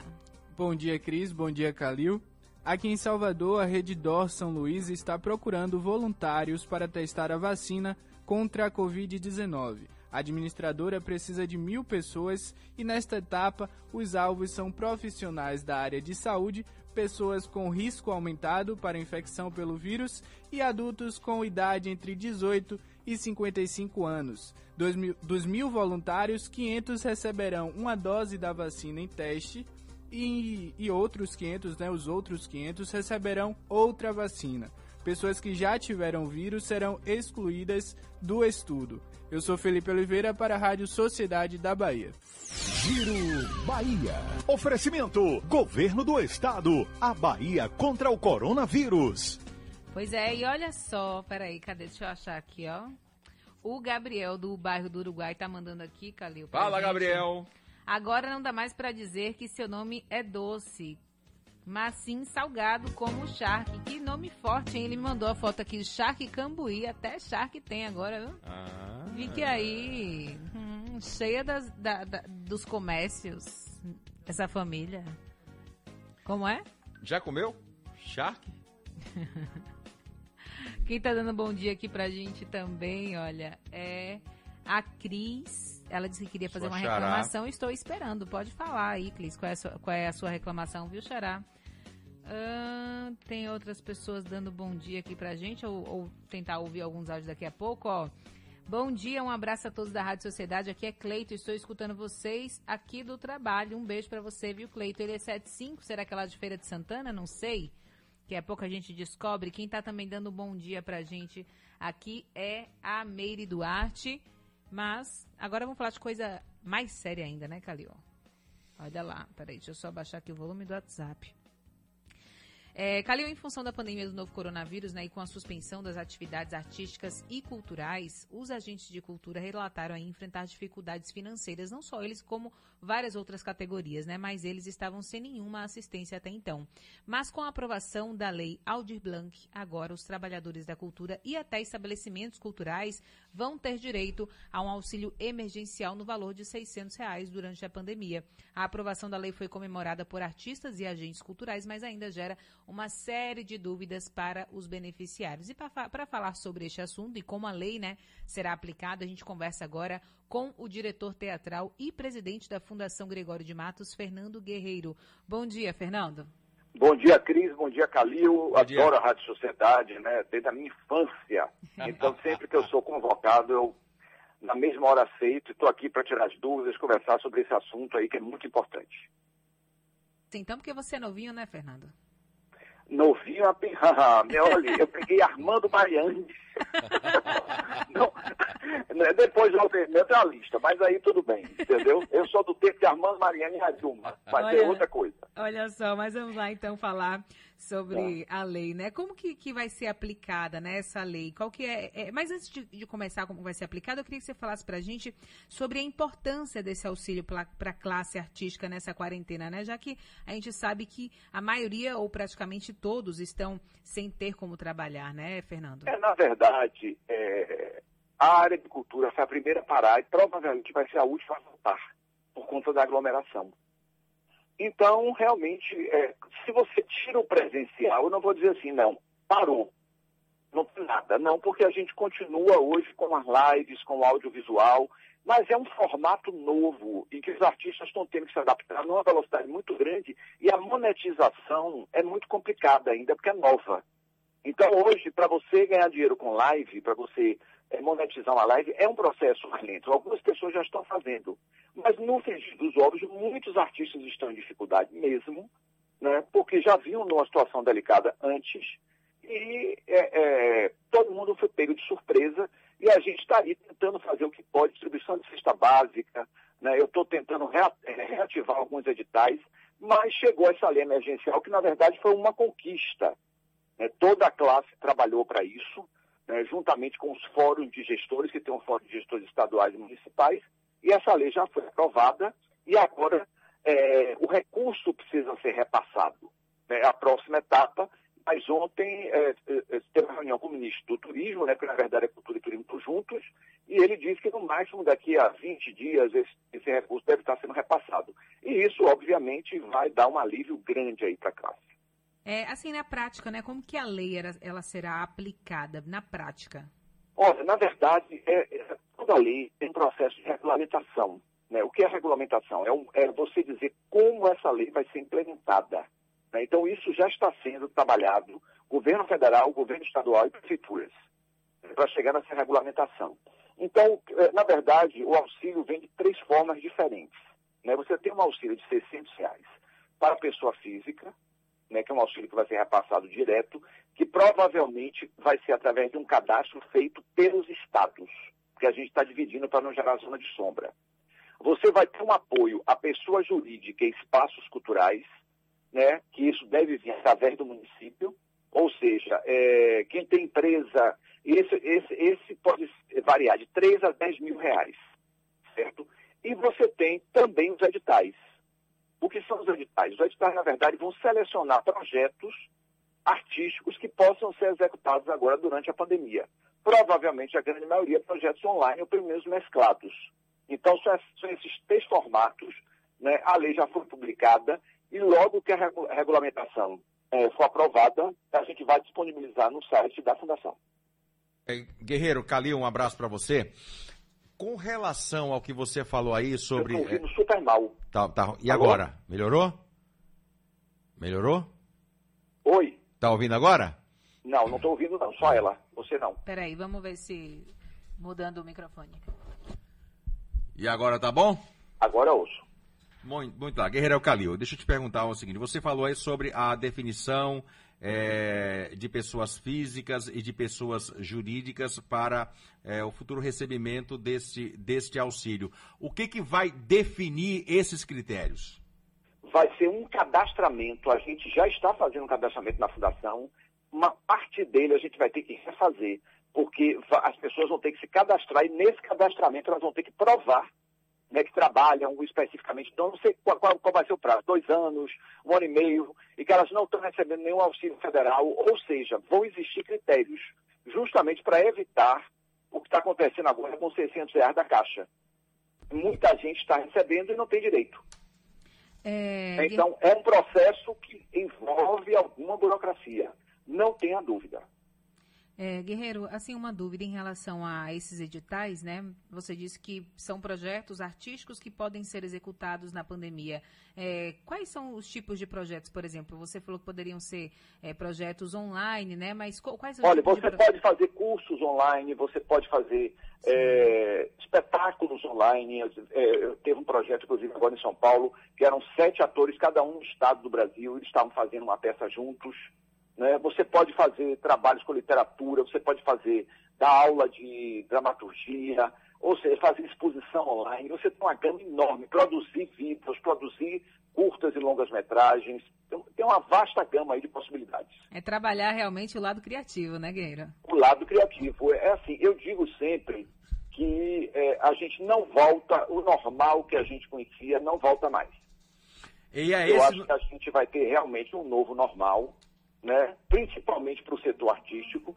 Bom dia, Cris. Bom dia, Calil. Aqui em Salvador, a Rede Dor São Luís está procurando voluntários para testar a vacina contra a Covid-19. A administradora precisa de mil pessoas e, nesta etapa, os alvos são profissionais da área de saúde, pessoas com risco aumentado para infecção pelo vírus e adultos com idade entre 18 e 55 anos. Dos mil, dos mil voluntários, 500 receberão uma dose da vacina em teste e, e outros 500, né, os outros 500 receberão outra vacina. Pessoas que já tiveram vírus serão excluídas do estudo. Eu sou Felipe Oliveira para a Rádio Sociedade da Bahia. Giro Bahia. Oferecimento: Governo do Estado. A Bahia contra o coronavírus. Pois é, e olha só, peraí, cadê? Deixa eu achar aqui, ó. O Gabriel do bairro do Uruguai tá mandando aqui, Calil. Fala, gente. Gabriel. Agora não dá mais pra dizer que seu nome é doce, mas sim salgado como o Shark. Que nome forte, hein? Ele me mandou a foto aqui, Shark Cambuí. Até Shark tem agora, viu? Ah. Fique aí, hum, cheia das, da- da- dos comércios, essa família. Como é? Já comeu? Shark? Quem tá dando bom dia aqui pra gente também, olha, é a Cris. Ela disse que queria fazer Sua uma xará. reclamação. Estou esperando. Pode falar aí, Cris, qual é a sua, qual é a sua reclamação, viu, Xará? Ahn, tem outras pessoas dando bom dia aqui pra gente, ou, ou tentar ouvir alguns áudios daqui a pouco, ó. Bom dia, um abraço a todos da Rádio Sociedade. Aqui é Cleito, estou escutando vocês aqui do trabalho. Um beijo pra você, viu, Cleito? Ele é 75, será que é lá de Feira de Santana? Não sei. Daqui a pouco a gente descobre. Quem tá também dando bom dia pra gente aqui é a Meire Duarte. Mas agora vamos falar de coisa mais séria ainda, né, Calil? Olha lá, peraí, deixa eu só baixar aqui o volume do WhatsApp. É, Calil, em função da pandemia do novo coronavírus né, e com a suspensão das atividades artísticas e culturais, os agentes de cultura relataram enfrentar dificuldades financeiras, não só eles, como várias outras categorias, né, mas eles estavam sem nenhuma assistência até então. Mas com a aprovação da lei Aldir Blanc, agora os trabalhadores da cultura e até estabelecimentos culturais vão ter direito a um auxílio emergencial no valor de 600 reais durante a pandemia. A aprovação da lei foi comemorada por artistas e agentes culturais, mas ainda gera uma série de dúvidas para os beneficiários. E para falar sobre este assunto e como a lei né, será aplicada, a gente conversa agora com o diretor teatral e presidente da Fundação Gregório de Matos, Fernando Guerreiro. Bom dia, Fernando. Bom dia, Cris. Bom dia, Calil. Adoro a Rádio Sociedade, né? Desde a minha infância. Então, sempre que eu sou convocado, eu, na mesma hora, aceito. Estou aqui para tirar as dúvidas, conversar sobre esse assunto aí que é muito importante. Então, porque você é novinho, né, Fernando? Novinho, a pen- olha, eu peguei Armando Mariani. Não, né, depois eu tenho tenho a lista, mas aí tudo bem, entendeu? Eu sou do tempo de Armando Mariani e a Dilma, mas é Olha. outra coisa. Olha só, mas vamos lá então falar sobre a lei, né? Como que, que vai ser aplicada né, essa lei? Qual que é, é- Mas antes de, de começar como vai ser aplicada, eu queria que você falasse pra gente sobre a importância desse auxílio para a classe artística nessa quarentena, né? Já que a gente sabe que a maioria, ou praticamente todos, estão sem ter como trabalhar, né, Fernando? É, na verdade, é, a área de cultura foi a primeira a parar e provavelmente vai ser a última a voltar, por conta da aglomeração. Então, realmente, é, se você tira o presencial, eu não vou dizer assim, não, parou. Não tem nada, não, porque a gente continua hoje com as lives, com o audiovisual, mas é um formato novo e que os artistas estão tendo que se adaptar numa velocidade muito grande e a monetização é muito complicada ainda, porque é nova. Então, hoje, para você ganhar dinheiro com live, para você eh, monetizar uma live, é um processo mais lento. Algumas pessoas já estão fazendo. Mas, no frigir dos ovos, muitos artistas estão em dificuldade mesmo, né, porque já vinham numa situação delicada antes e é, é, todo mundo foi pego de surpresa e a gente está aí tentando fazer o que pode, distribuição de cesta básica, né? eu estou tentando rea- reativar alguns editais, mas chegou essa lei emergencial que, na verdade, foi uma conquista. Né? Toda a classe trabalhou para isso, né? juntamente com os fóruns de gestores, que tem um fórum de gestores estaduais e municipais, e essa lei já foi aprovada, e agora eh, o recurso precisa ser repassado. né? A próxima etapa mas ontem eh, eh, teve uma reunião com o ministro do Turismo, né, que na verdade é Cultura e Turismo juntos, e ele disse que no máximo daqui a 20 dias esse, esse recurso deve estar sendo repassado. E isso, obviamente, vai dar um alívio grande aí para a classe. É, assim, na prática, né? Como que a lei era- ela será aplicada na prática? Olha, na verdade, é, é- toda lei tem processo de regulamentação. né? O que é regulamentação? É, um- é você dizer como essa lei vai ser implementada. né? Então, isso já está sendo trabalhado, governo federal, governo estadual e prefeituras, para chegar nessa regulamentação. Então, eh, na verdade, o auxílio vem de três formas diferentes. né? Você tem um auxílio de 600 reais para a pessoa física, né, que é um auxílio que vai ser repassado direto, que provavelmente vai ser através de um cadastro feito pelos estados, que a gente está dividindo para não gerar zona de sombra. Você vai ter um apoio à pessoa jurídica e espaços culturais, né, que isso deve vir através do município, ou seja, é, quem tem empresa, esse, esse, esse pode variar de 3 a 10 mil reais, certo? E você tem também os editais. O que são os editais? Os editais, na verdade, vão selecionar projetos artísticos que possam ser executados agora durante a pandemia. Provavelmente, a grande maioria, projetos online ou pelo menos mesclados. Então, são es- são esses três formatos. Né? A lei já foi publicada e logo que a regu- a regulamentação eh, for aprovada, a gente vai disponibilizar no site da Fundação. É, Guerreiro, Calil, um abraço para você. Com relação ao que você falou aí sobre. Eu tô ouvindo super mal. Tá, tá. E Alô? agora? Melhorou? Melhorou? Oi? Tá ouvindo agora? Não, não estou ouvindo não, só ela. Você não. Peraí, vamos ver se. Mudando o microfone. E agora tá bom? Agora ouço. Muito, muito lá. Guerreiro Calil, deixa eu te perguntar o seguinte: você falou aí sobre a definição é, de pessoas físicas e de pessoas jurídicas para é, o futuro recebimento deste, deste auxílio. O que, que vai definir esses critérios? vai ser um cadastramento. A gente já está fazendo um cadastramento na fundação. Uma parte dele a gente vai ter que refazer, porque as pessoas vão ter que se cadastrar e nesse cadastramento elas vão ter que provar né, que trabalham especificamente. Então, não sei qual, qual- qual vai ser o prazo, dois anos, um ano e meio, e que elas não estão recebendo nenhum auxílio federal. Ou seja, vão existir critérios justamente para evitar o que está acontecendo agora com 600 reais da Caixa. Muita gente está recebendo e não tem direito. É, Então, é um processo que envolve alguma burocracia. Não tenha dúvida. É, Guerreiro, assim, uma dúvida em relação a esses editais, né? Você disse que são projetos artísticos que podem ser executados na pandemia. É, quais são os tipos de projetos, por exemplo? Você falou que poderiam ser é, projetos online, né? Mas quais os Olha, tipos de você pode fazer cursos online, você pode fazer é, espetáculos online. É, eu teve um projeto, inclusive, agora em São Paulo, que eram sete atores, cada um no estado do Brasil, eles estavam fazendo uma peça juntos. Né? Você pode fazer trabalhos com literatura, você pode fazer dar aula de dramaturgia, ou seja, fazer exposição online. Você tem uma gama enorme, produzir vídeos, produzir curtas e longas metragens. Tem- Tem uma vasta gama aí de possibilidades É trabalhar realmente o lado criativo, né, Guerreiro? o lado criativo. É assim, eu digo sempre que é, a gente não volta, o normal que a gente conhecia não volta mais. E é eu esse- acho que a gente vai ter realmente um novo normal, né? principalmente para o setor artístico,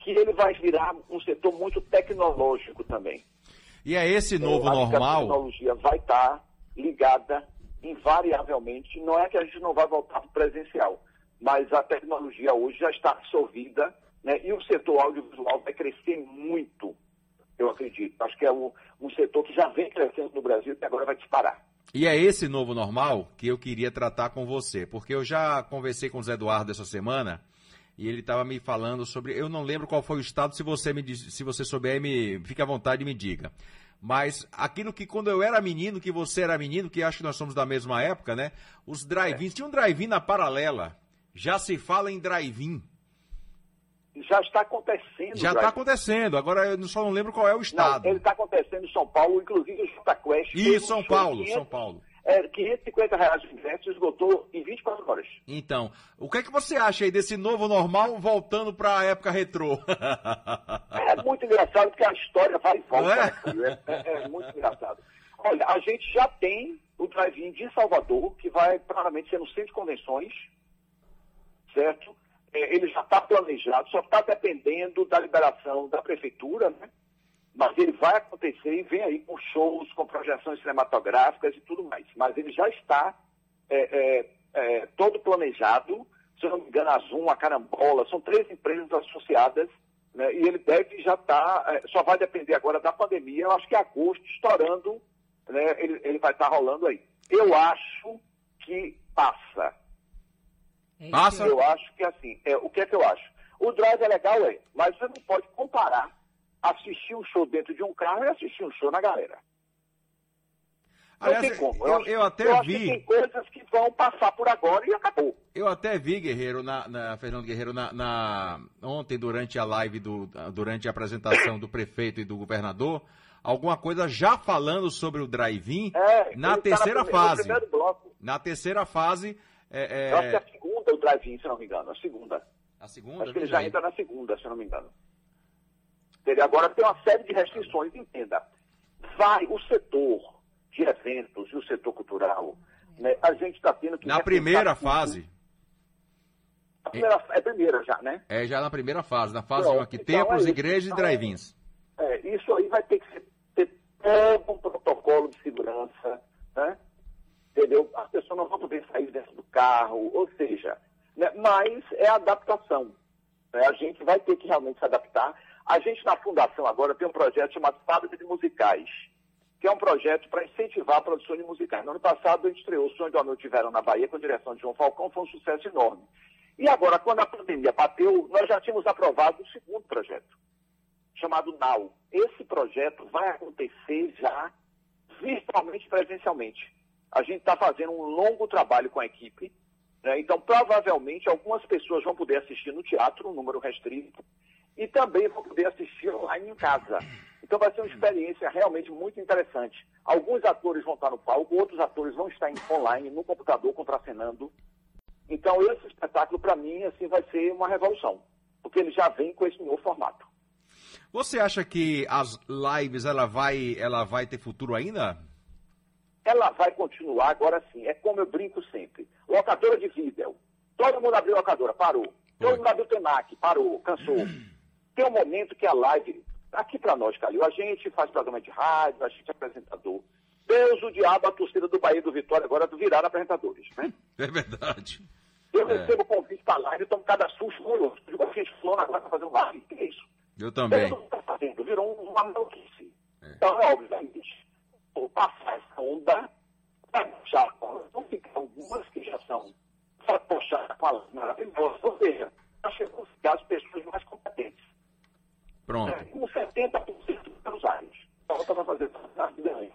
que ele vai virar um setor muito tecnológico também. E é esse novo Eu acho que A normal? tecnologia vai estar ligada invariavelmente. Não é que a gente não vai voltar para o presencial, mas a tecnologia hoje já está absorvida né? e o setor audiovisual vai crescer muito, eu acredito. Acho que é um, um setor que já vem crescendo no Brasil e agora vai disparar. E é esse novo normal que eu queria tratar com você, porque eu já conversei com o Zé Eduardo essa semana e ele estava me falando sobre, eu não lembro qual foi o estado, se você me se você souber, me fique à vontade e me diga. Mas aquilo que quando eu era menino, que você era menino, que acho que nós somos da mesma época, né? Os drive-ins, tinha um drive-in na paralela. Já se fala em drive-in. Já está acontecendo. Já está acontecendo, agora eu só não lembro qual é o estado. Não, ele está acontecendo em São Paulo, inclusive o Jota Quest. E São Paulo, 500, São Paulo. É, 550 reais de ingresso esgotou em 24 horas. Então, o que é que você acha aí desse novo normal voltando para a época retrô? é muito engraçado porque a história vai e volta. É? Né, é, é muito engraçado. Olha, a gente já tem o drive-in de Salvador, que vai provavelmente ser no centro de convenções, certo? É, ele já está planejado, só está dependendo da liberação da prefeitura, né? Mas ele vai acontecer e vem aí com shows, com projeções cinematográficas e tudo mais. Mas ele já está é, é, é, todo planejado, se eu não me engano, a Zoom, a Carambola, são três empresas associadas, né? E ele deve já estar, tá, é, só vai depender agora da pandemia, eu acho que agosto, estourando, né? Ele, ele vai estar tá rolando aí. Eu acho que passa Massa. Eu acho que assim, é, o que é que eu acho? O drive é legal, é, mas você não pode comparar assistir um show dentro de um carro e assistir um show na galera. Não Aliás, tem como. Eu, eu, eu até eu vi. tem coisas que vão passar por agora e acabou. Eu até vi, Guerreiro, na, na Fernando Guerreiro, na, na, ontem, durante a live, do, durante a apresentação do prefeito e do governador, alguma coisa já falando sobre o drive-in é, na terceira tá fase. Na terceira fase é, é... Eu acho que é a segunda o drive-in, se não me engano. A segunda. A segunda? Acho que ele já entra na segunda, se não me engano. Ele agora tem uma série de restrições, entenda. Vai o setor de eventos e o setor cultural, né, a gente está tendo que... Na primeira fase. A primeira, é primeira já, né? É já na primeira fase, na fase 1 aqui, então, templos, é igrejas então, e drive-ins. É, isso aí vai ter que ser, ter todo um protocolo de segurança, né? Entendeu? As pessoas não vão poder sair dentro do carro, ou seja, né? mas é adaptação. Né? A gente vai ter que realmente se adaptar. A gente na Fundação agora tem um projeto chamado Fábrica de Musicais, que é um projeto para incentivar a produção de musicais. No ano passado a gente estreou o Sonho Noite de na Bahia com a direção de João Falcão, foi um sucesso enorme. E agora, quando a pandemia bateu, nós já tínhamos aprovado o segundo projeto, chamado NAU. Esse projeto vai acontecer já virtualmente presencialmente a gente está fazendo um longo trabalho com a equipe. Né? Então, provavelmente, algumas pessoas vão poder assistir no teatro, um número restrito, e também vão poder assistir online em casa. Então, vai ser uma experiência realmente muito interessante. Alguns atores vão estar no palco, outros atores vão estar online, no computador, contracenando. Então, esse espetáculo, para mim, assim, vai ser uma revolução, porque ele já vem com esse novo formato. Você acha que as lives ela vai, ela vai ter futuro ainda? Ela vai continuar agora sim. É como eu brinco sempre. Locadora de vídeo. Todo mundo abriu locadora, parou. Todo mundo abriu Tenac, parou, cansou. Tem um momento que a live, aqui para nós, Calil, a gente faz programa de rádio, a gente é apresentador. Deus, o diabo, a torcida do Bahia do Vitória agora viraram apresentadores, né? É verdade. Eu é. recebo convite para live, então cada susto curioso. Digo, a gente fulano agora para fazer um live, o que é isso? Eu também. Todo mundo está fazendo, virou uma maluquice. É. Então, é obviamente, por passar essa onda, vai puxar Vão ficar algumas que já são para puxar com as maravilhosas, ou seja, nós chegamos as pessoas mais competentes. Pronto. É, com 70% dos áreas. Falta para fazer rapidamente.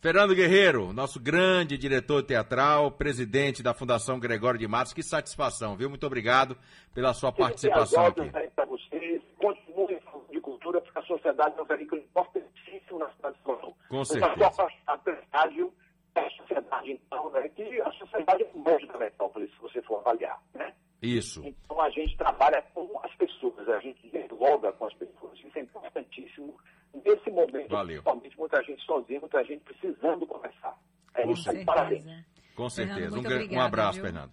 Fernando Guerreiro, nosso grande diretor teatral, presidente da Fundação Gregório de Matos, que satisfação, viu? Muito obrigado pela sua participação aqui. Para vocês, continue de cultura, porque a sociedade é um veículo importantíssimo na cidade de São Paulo. Com certeza. A rádio é a sociedade, então, né, que a sociedade é o monte da metrópole, se você for avaliar, né? Isso. Então a gente trabalha com as pessoas, a gente dialoga com as pessoas, isso é importantíssimo. Nesse momento, Valeu. principalmente muita gente sozinha, muita gente precisando conversar. É com isso certeza. parabéns. Com certeza. Fernando, um, obrigada, um abraço, viu? Fernando.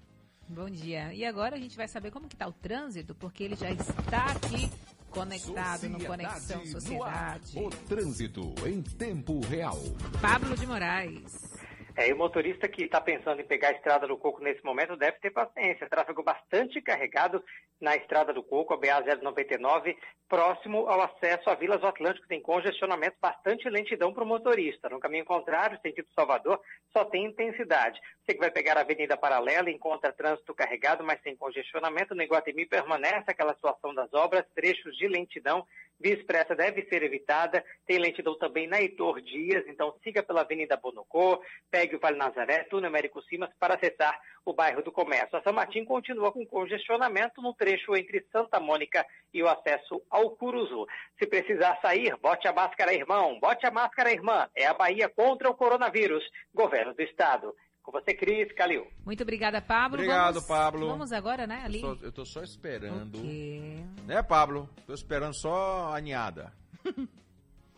Bom dia. E agora a gente vai saber como que está o trânsito, porque ele já está aqui conectado no Conexão Sociedade. O trânsito em tempo real. Pablo de Moraes. É, e o motorista que está pensando em pegar a Estrada do Coco nesse momento deve ter paciência. Tráfego bastante carregado na Estrada do Coco, a BA-099, próximo ao acesso à Vilas do Atlântico. Tem congestionamento, bastante lentidão para o motorista. No caminho contrário, sentido Salvador, só tem intensidade. Você que vai pegar a Avenida Paralela, encontra trânsito carregado, mas sem congestionamento. No Iguatemi permanece aquela situação das obras, trechos de lentidão Via expressa deve ser evitada. Tem lentidão também na Heitor Dias, então siga pela Avenida Bonocô, pegue o Vale Nazaré, túnel Américo Simas para acessar o bairro do Comércio. A São Martin continua com congestionamento no trecho entre Santa Mônica e o acesso ao Curuzu. Se precisar sair, bote a máscara, irmão. Bote a máscara, irmã. É a Bahia contra o coronavírus. Governo do Estado. Com você, Cris, Calil. Muito obrigada, Pablo. Obrigado, Vamos- Pablo. Vamos agora, né, ali? Eu, só- eu tô só esperando. O quê? Né, Pablo? Tô esperando só a ninhada.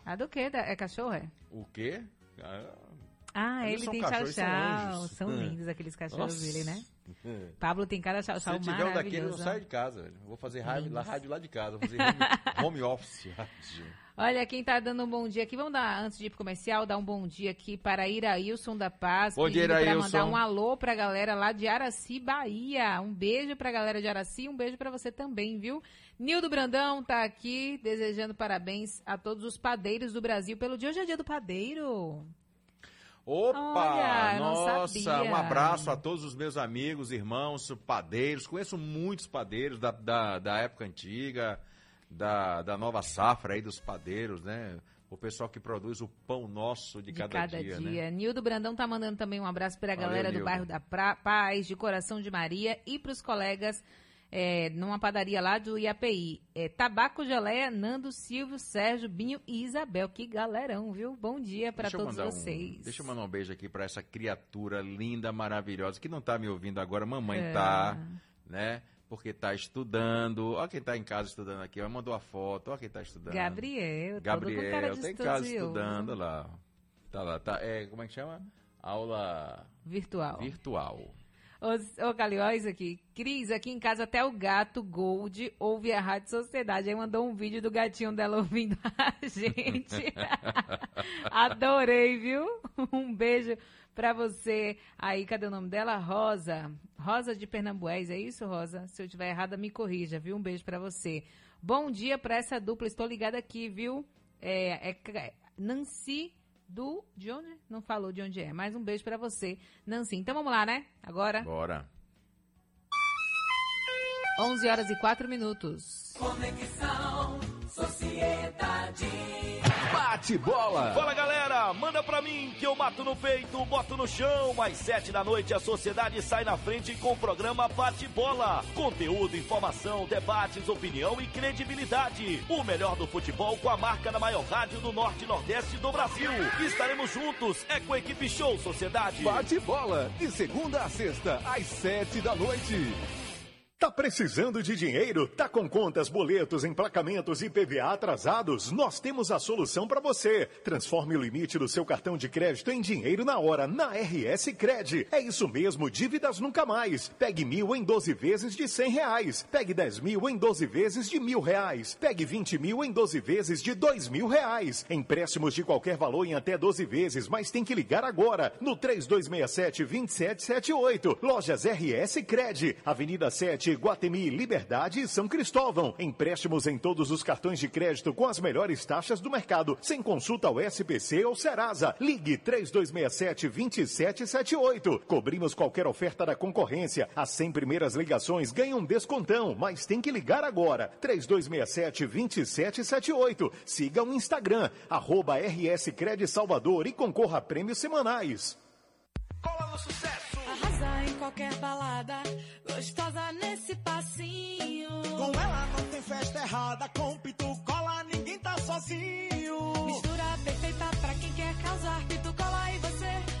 Ah, do quê? Da- É cachorro, é? O quê? Ah, Ah, ele tem cachorros, são. São lindos aqueles cachorros Nossa. dele, né? Pablo tem cada tchau-tchau Se tiver um daquele, eu não saio de casa. velho. Vou fazer rádio lá, rádio lá de casa. Vou fazer home, home office. rádio. Olha, quem tá dando um bom dia aqui, vamos dar, antes de ir pro comercial, dar um bom dia aqui para Irailson da Paz. Bom dia, Irailson. mandar um alô pra galera lá de Araci, Bahia. Um beijo pra galera de Araci, um beijo pra você também, viu? Nildo Brandão tá aqui desejando parabéns a todos os padeiros do Brasil pelo dia. Hoje é dia do padeiro. Opa! Olha, nossa, um abraço a todos os meus amigos, irmãos, padeiros. Conheço muitos padeiros da, da, da época antiga, da, da nova safra aí dos padeiros, né? O pessoal que produz o pão nosso de, De cada, cada, dia, dia. né? Nildo Brandão tá mandando também um abraço pra Valeu, galera do Nildo. bairro da Pra- Paz, de Coração de Maria e pros colegas é, numa padaria lá do IAPI. É, Tabaco Geleia, Nando, Silvio, Sérgio, Binho e Isabel. Que galerão, viu? Bom dia eu todos mandar um- vocês. deixa eu mandar um beijo aqui pra essa criatura linda, maravilhosa, que não tá me ouvindo agora. Mamãe É. tá, né? Porque tá estudando. Ó quem tá em casa estudando aqui, ó. Mandou a foto, ó quem tá estudando. Gabriel, todo com Gabriel, cara de tá em casa estudando, olha lá. Tá lá, tá. É, como é que chama? Aula Virtual. virtual. Ô, olha isso aqui. Cris, aqui em casa até o gato Gold ouve a Rádio Sociedade. Aí mandou um vídeo do gatinho dela ouvindo a gente. Adorei, viu? Um beijo pra você. Aí, cadê o nome dela? Rosa. Rosa de Pernambués, é isso, Rosa? Se eu tiver errada, me corrija, viu? Um beijo pra você. Bom dia pra essa dupla. Estou ligada aqui, viu? É, é Nancy do... De onde? Não falou de onde é. Mais um beijo pra você, Nancy. Então vamos lá, né? Agora, Bora. 11 horas e 4 minutos. Conexão Sociedade. Bate bola. Fala galera, manda pra mim que eu mato no peito, boto no chão. Às sete da noite a sociedade sai na frente com o programa Bate Bola. Conteúdo, informação, debates, opinião e credibilidade. O melhor do futebol com a marca da maior rádio do norte e nordeste do Brasil. Estaremos juntos, é com a equipe Show Sociedade. Bate bola. De segunda a sexta, às sete da noite. Tá precisando de dinheiro? Tá com contas, boletos, emplacamentos e PVA atrasados? Nós temos a solução para você. Transforme o limite do seu cartão de crédito em dinheiro na hora, na RS Cred. É isso mesmo, dívidas nunca mais. Pegue mil em 12 vezes de cem reais. Pegue 10 mil em 12 vezes de mil reais. Pegue 20 mil em 12 vezes de dois mil reais. Empréstimos de qualquer valor em até 12 vezes, mas tem que ligar agora no 3267-2778. Lojas RS Cred, Avenida 7, Guatemi, Liberdade e São Cristóvão. Empréstimos em todos os cartões de crédito com as melhores taxas do mercado, sem consulta ao SPC ou Serasa. Ligue 3267-2778. Cobrimos qualquer oferta da concorrência. As 100 primeiras ligações ganham um descontão, mas tem que ligar agora. 3267-2778. Siga o Instagram, arroba RS Salvador e concorra a prêmios semanais. Arrasar em qualquer balada, gostosa nesse passinho. Com ela não tem festa errada, com pitu cola ninguém tá sozinho. Mistura perfeita pra quem quer causar. Pito cola e você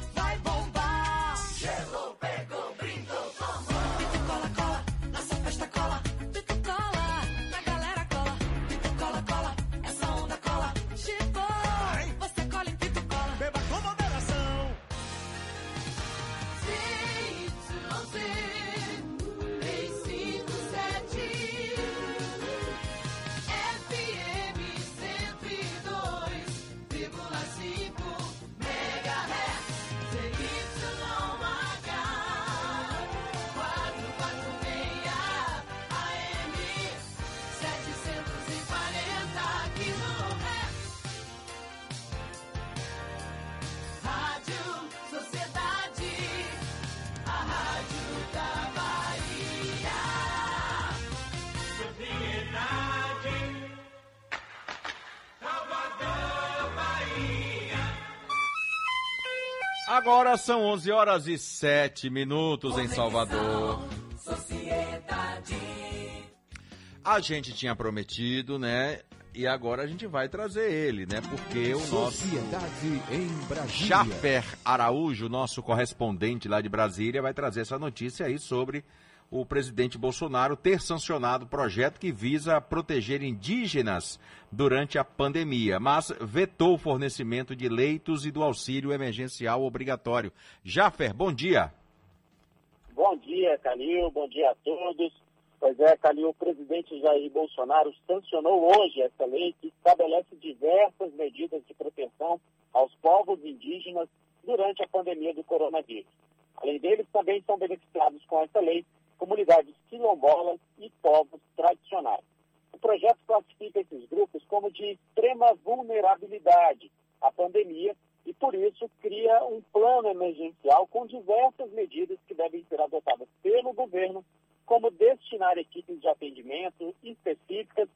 Agora são 11 horas e 7 minutos em Salvador. Sociedade. A gente tinha prometido, né? E agora a gente vai trazer ele, né? Porque o nosso Sociedade em Brasília. Jafer Araújo, nosso correspondente lá de Brasília, vai trazer essa notícia aí sobre o presidente Bolsonaro ter sancionado o projeto que visa proteger indígenas durante a pandemia, mas vetou o fornecimento de leitos e do auxílio emergencial obrigatório. Jafer, bom dia. Bom dia, Calil. Bom dia a todos. Pois é, Calil, o presidente Jair Bolsonaro sancionou hoje essa lei que estabelece diversas medidas de proteção aos povos indígenas durante a pandemia do coronavírus. Além deles, também são beneficiados com essa lei comunidades quilombolas e povos tradicionais. O projeto classifica esses grupos como de extrema vulnerabilidade à pandemia e, por isso, cria um plano emergencial com diversas medidas que devem ser adotadas pelo governo, como destinar equipes de atendimento específicas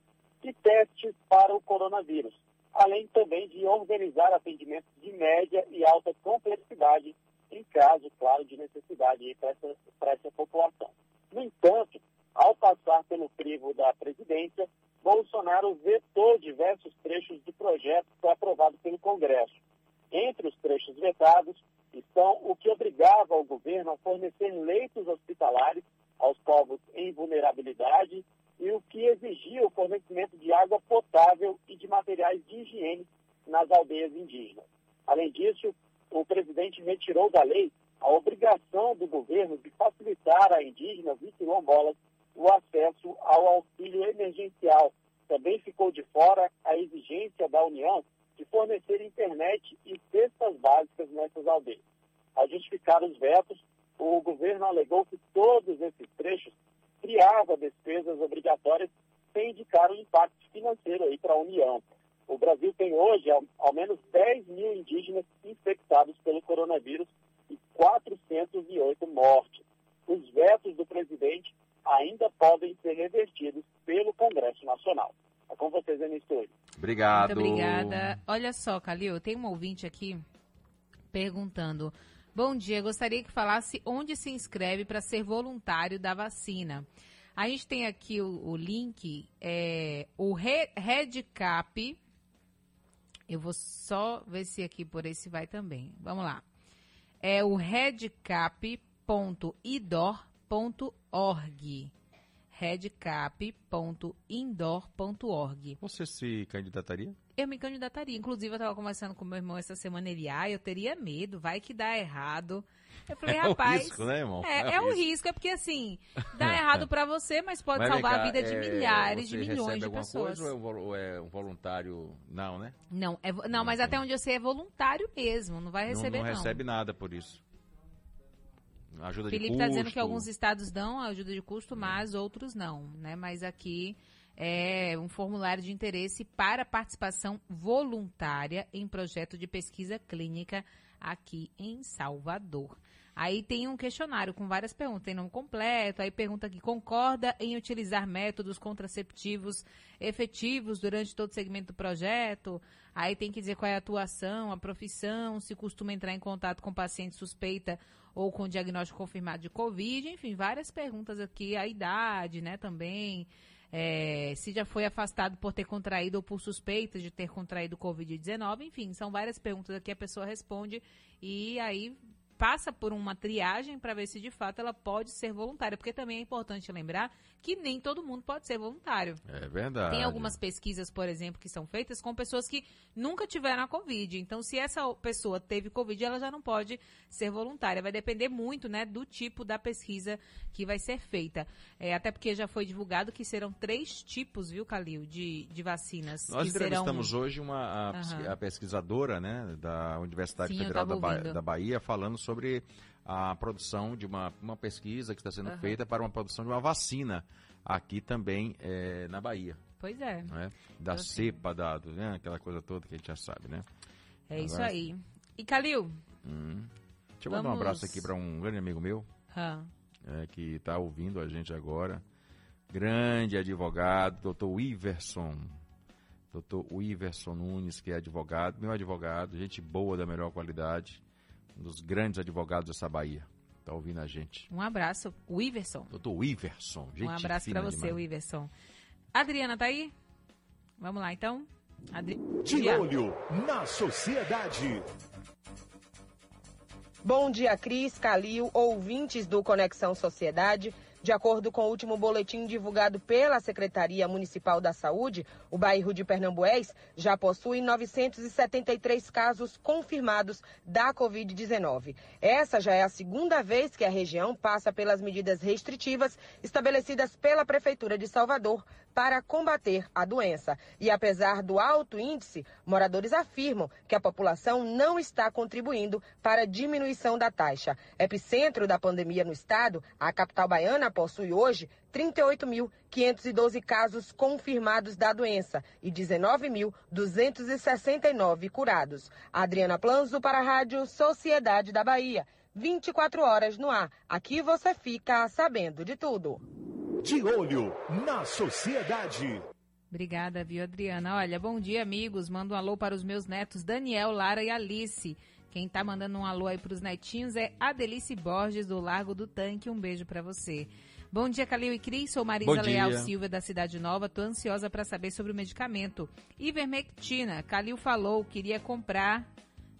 e testes para o coronavírus, além também de organizar atendimentos de média e alta complexidade, em caso, claro, de necessidade para essa, para essa população. No entanto, ao passar pelo crivo da presidência, Bolsonaro vetou diversos trechos do projeto que foi aprovado pelo Congresso. Entre os trechos vetados estão o que obrigava o governo a fornecer leitos hospitalares aos povos em vulnerabilidade e o que exigia o fornecimento de água potável e de materiais de higiene nas aldeias indígenas. Além disso, o presidente retirou da lei a obrigação do governo de facilitar a indígenas e quilombolas o acesso ao auxílio emergencial. Também ficou de fora a exigência da União de fornecer internet e cestas básicas nessas aldeias. Ao justificar os vetos, o governo alegou que todos esses trechos criavam despesas obrigatórias sem indicar o impacto financeiro aí para a União. O Brasil tem hoje ao, ao menos 10 mil indígenas infectados pelo coronavírus e 408 mortes. Os vetos do presidente ainda podem ser revertidos pelo Congresso Nacional. É com vocês, Anistor. Obrigado. Muito obrigada. Olha só, Calil, tem um ouvinte aqui perguntando. Bom dia, gostaria que falasse onde se inscreve para ser voluntário da vacina. A gente tem aqui o, o link, é, o Re- Redcap. Eu vou só ver se aqui por esse vai também. Vamos lá. É o redcap.idor.org. redcap.indoor.org. Você se candidataria? Eu me candidataria. Inclusive, eu estava conversando com meu irmão essa semana. Ele, ah, eu teria medo, vai que dá errado. Eu falei, É rapaz. risco, né, irmão? É, É é o risco. risco, é porque assim, dá errado para você, mas pode Mas salvar cá, a vida de é, milhares, de milhões de pessoas. Coisa ou é, um ou é um voluntário? Não, né? Não, é, vo- não, mas até onde eu sei é voluntário mesmo, não vai receber não, não. não recebe nada por isso. Ajuda Felipe de está custo. dizendo que alguns estados dão ajuda de custo, mas outros não, né? Mas aqui é um formulário de interesse para participação voluntária em projeto de pesquisa clínica aqui em Salvador. Aí tem um questionário com várias perguntas, tem nome completo, aí pergunta aqui, concorda em utilizar métodos contraceptivos efetivos durante todo o segmento do projeto? Aí tem que dizer qual é a atuação, a profissão, se costuma entrar em contato com paciente suspeita ou com diagnóstico confirmado de Covid, enfim, várias perguntas aqui, a idade, né, também, é, se já foi afastado por ter contraído ou por suspeita de ter contraído Covid-19, enfim, são várias perguntas aqui, a pessoa responde e aí passa por uma triagem para ver se de fato ela pode ser voluntária, porque também é importante lembrar que nem todo mundo pode ser voluntário. É verdade. Tem algumas pesquisas, por exemplo, que são feitas com pessoas que nunca tiveram a Covid. Então, se essa pessoa teve Covid, ela já não pode ser voluntária. Vai depender muito, né, do tipo da pesquisa que vai ser feita. É, até porque já foi divulgado que serão três tipos, viu, Calil, de, de vacinas. Nós que serão... entrevistamos hoje uma, a, Aham. a pesquisadora né, da Universidade Sim, Federal da, Ba- ouvindo. da Bahia falando sobre a produção de uma, uma pesquisa que está sendo Aham. feita para uma produção de uma vacina aqui também eh, na Bahia. Pois é. né? Da Então, cepa, da, né, aquela coisa toda que a gente já sabe, né? É isso Agora- aí. E, Calil? Hum. Deixa eu mandar um Vamos- abraço aqui para um grande amigo meu Ah, é, que está ouvindo a gente agora. Grande advogado, doutor Iverson. Doutor Iverson Nunes, que é advogado, meu advogado, gente boa da melhor qualidade. Um dos grandes advogados dessa Bahia. Tá ouvindo a gente. Um abraço, o Iverson. Doutor Iverson, gente um abraço pra você, demais. Iverson. Adriana, tá aí? Vamos lá, então. Adri... De Dia. olho na sociedade. Bom dia, Cris, Calil, ouvintes do Conexão Sociedade. De acordo com o último boletim divulgado pela Secretaria Municipal da Saúde, o bairro de Pernambués já possui 973 casos confirmados da Covid-19. Essa já é a segunda vez que a região passa pelas medidas restritivas estabelecidas pela Prefeitura de Salvador para combater a doença. E apesar do alto índice, moradores afirmam que a população não está contribuindo para a diminuição da taxa. Epicentro da pandemia no estado, a capital baiana possui hoje 38.512 casos confirmados da doença e 19.269 curados. Adriana Planzo para a Rádio Sociedade da Bahia. 24 horas no ar. Aqui você fica sabendo de tudo. De olho na sociedade. Obrigada, viu, Adriana? Olha, bom dia, amigos. Mando um alô para os meus netos Daniel, Lara e Alice. Quem tá mandando um alô aí pros netinhos é Adelice Borges, do Largo do Tanque. Um beijo para você. Bom dia, Calil e Cris. Sou Marisa Leal. Silva, da Cidade Nova. Tô ansiosa para saber sobre o medicamento. Ivermectina. Calil falou, queria comprar...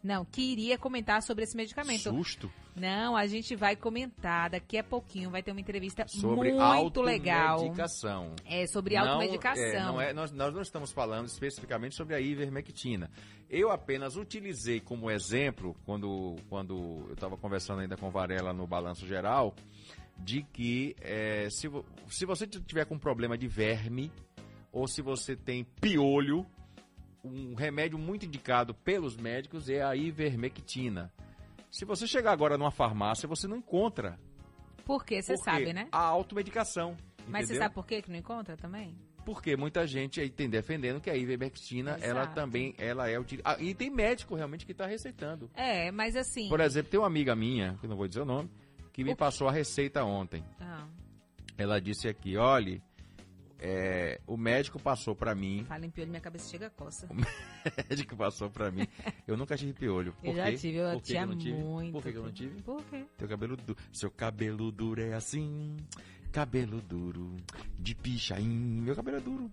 Não, queria comentar sobre esse medicamento. Susto. Não, a gente vai comentar daqui a pouquinho. Vai ter uma entrevista Sobre muito legal. automedicação. É, sobre Não, automedicação. é, não é, nós, nós não estamos falando especificamente sobre a ivermectina. Eu apenas utilizei como exemplo, quando, quando eu estava conversando ainda com Varela no Balanço Geral, de que é, se, se você tiver com problema de verme, ou se você tem piolho, um remédio muito indicado pelos médicos é a ivermectina. Se você chegar agora numa farmácia, você não encontra. Porque você Por quê? sabe, né? A automedicação. Mas você entendeu? sabe por que que não encontra também? Porque muita gente aí tem defendendo que a ivermectina, ela Exato. também, ela é utilizada. e tem médico realmente que está receitando. É, mas assim. Por exemplo, tem uma amiga minha, que não vou dizer o nome, que me passou a receita ontem. Ah, Ela disse aqui, olhe, é, o médico passou para mim, fala em piolho, minha cabeça chega a coça. o médico passou para mim. Eu nunca tive piolho. Por Eu já quê? tive, eu Por que que tinha eu não tive? muito. Por que, que eu não tive? Por quê? Teu cabelo duro. Seu cabelo duro é assim. Cabelo duro de pichain. Meu cabelo é duro.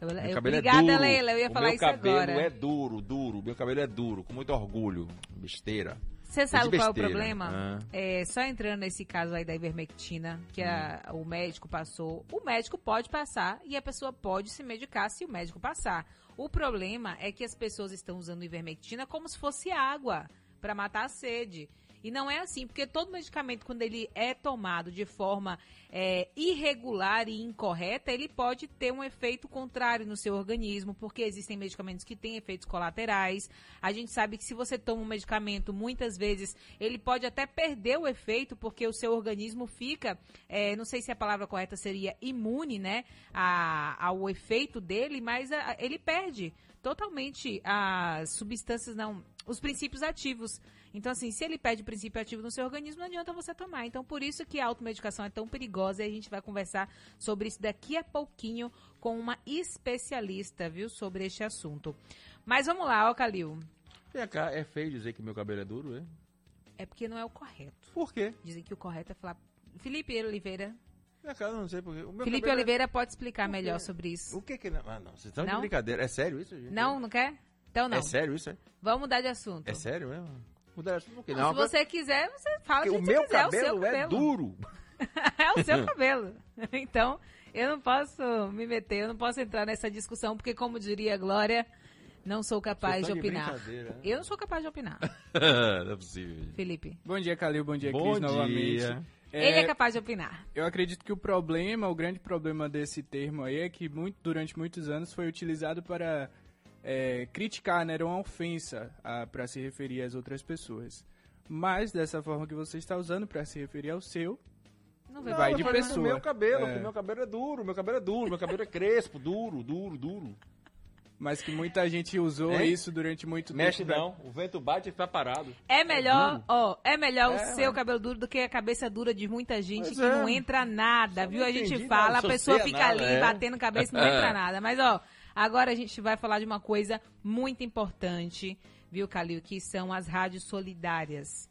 Eu, Meu eu- cabelo é obrigada, duro. Leila. Eu ia o falar meu isso cabelo agora. é duro, duro. Meu cabelo é duro, com muito orgulho. Besteira. Você É sabe qual é o problema? Ah. É, só entrando nesse caso aí da ivermectina, que a- o médico passou, o médico pode passar e a pessoa pode se medicar se o médico passar. O problema é que as pessoas estão usando ivermectina como se fosse água para matar a sede. E não é assim, porque todo medicamento, quando ele é tomado de forma é, irregular e incorreta, ele pode ter um efeito contrário no seu organismo, porque existem medicamentos que têm efeitos colaterais. A gente sabe que se você toma um medicamento, muitas vezes ele pode até perder o efeito, porque o seu organismo fica, é, não sei se a palavra correta seria imune, né, a- ao efeito dele, mas a- ele perde totalmente as substâncias, não, os princípios ativos. Então, assim, se ele perde o princípio ativo no seu organismo, não adianta você tomar. Então, por isso que a automedicação é tão perigosa e a gente vai conversar sobre isso daqui a pouquinho com uma especialista, viu, sobre este assunto. Mas vamos lá, ó, Calil. É feio dizer que meu cabelo é duro, é? É porque não é o correto. Por quê? Dizem que o correto é falar. Felipe Oliveira. Eu não sei porque. O meu Felipe é- Oliveira pode explicar melhor sobre isso. O que que não? Ah, não. Vocês estão de Não? brincadeira. É sério isso, gente? Não, não quer? Então não. É sério isso, é? Vamos mudar de assunto. É sério mesmo? Mudar de assunto por quê? Não, se agora- você quiser, você fala porque do o que meu você quiser, é o seu cabelo é cabelo. duro. é o seu cabelo. Então, eu não posso me meter, eu não posso entrar nessa discussão, porque, como diria a Glória, não sou capaz de de opinar. brincadeira, né? Eu não sou capaz de opinar. não é possível. Felipe. Bom dia, Calil. Bom dia, Bom Cris, dia. novamente. Ele é capaz de opinar. Eu acredito que o problema, o grande problema desse termo aí é que muito, durante muitos anos foi utilizado para é, criticar, né? Era uma ofensa para se referir às outras pessoas. Mas dessa forma que você está usando para se referir ao seu, Não vai de pessoa. meu cabelo, É. meu cabelo é duro, meu cabelo é duro, meu cabelo é crespo, duro, duro, duro. Mas que muita gente usou Hein? isso durante muito Mexe tempo. pra- não, o vento bate e fica parado. É melhor, ó, é melhor É, o seu cabelo duro do que a cabeça dura de muita gente Pois que é. não entra nada, Só viu? A gente entendi fala, a pessoa fica nada, ali é. batendo cabeça e não entra nada. Mas, ó, agora a gente vai falar de uma coisa muito importante. viu, Calil, que são as rádios solidárias.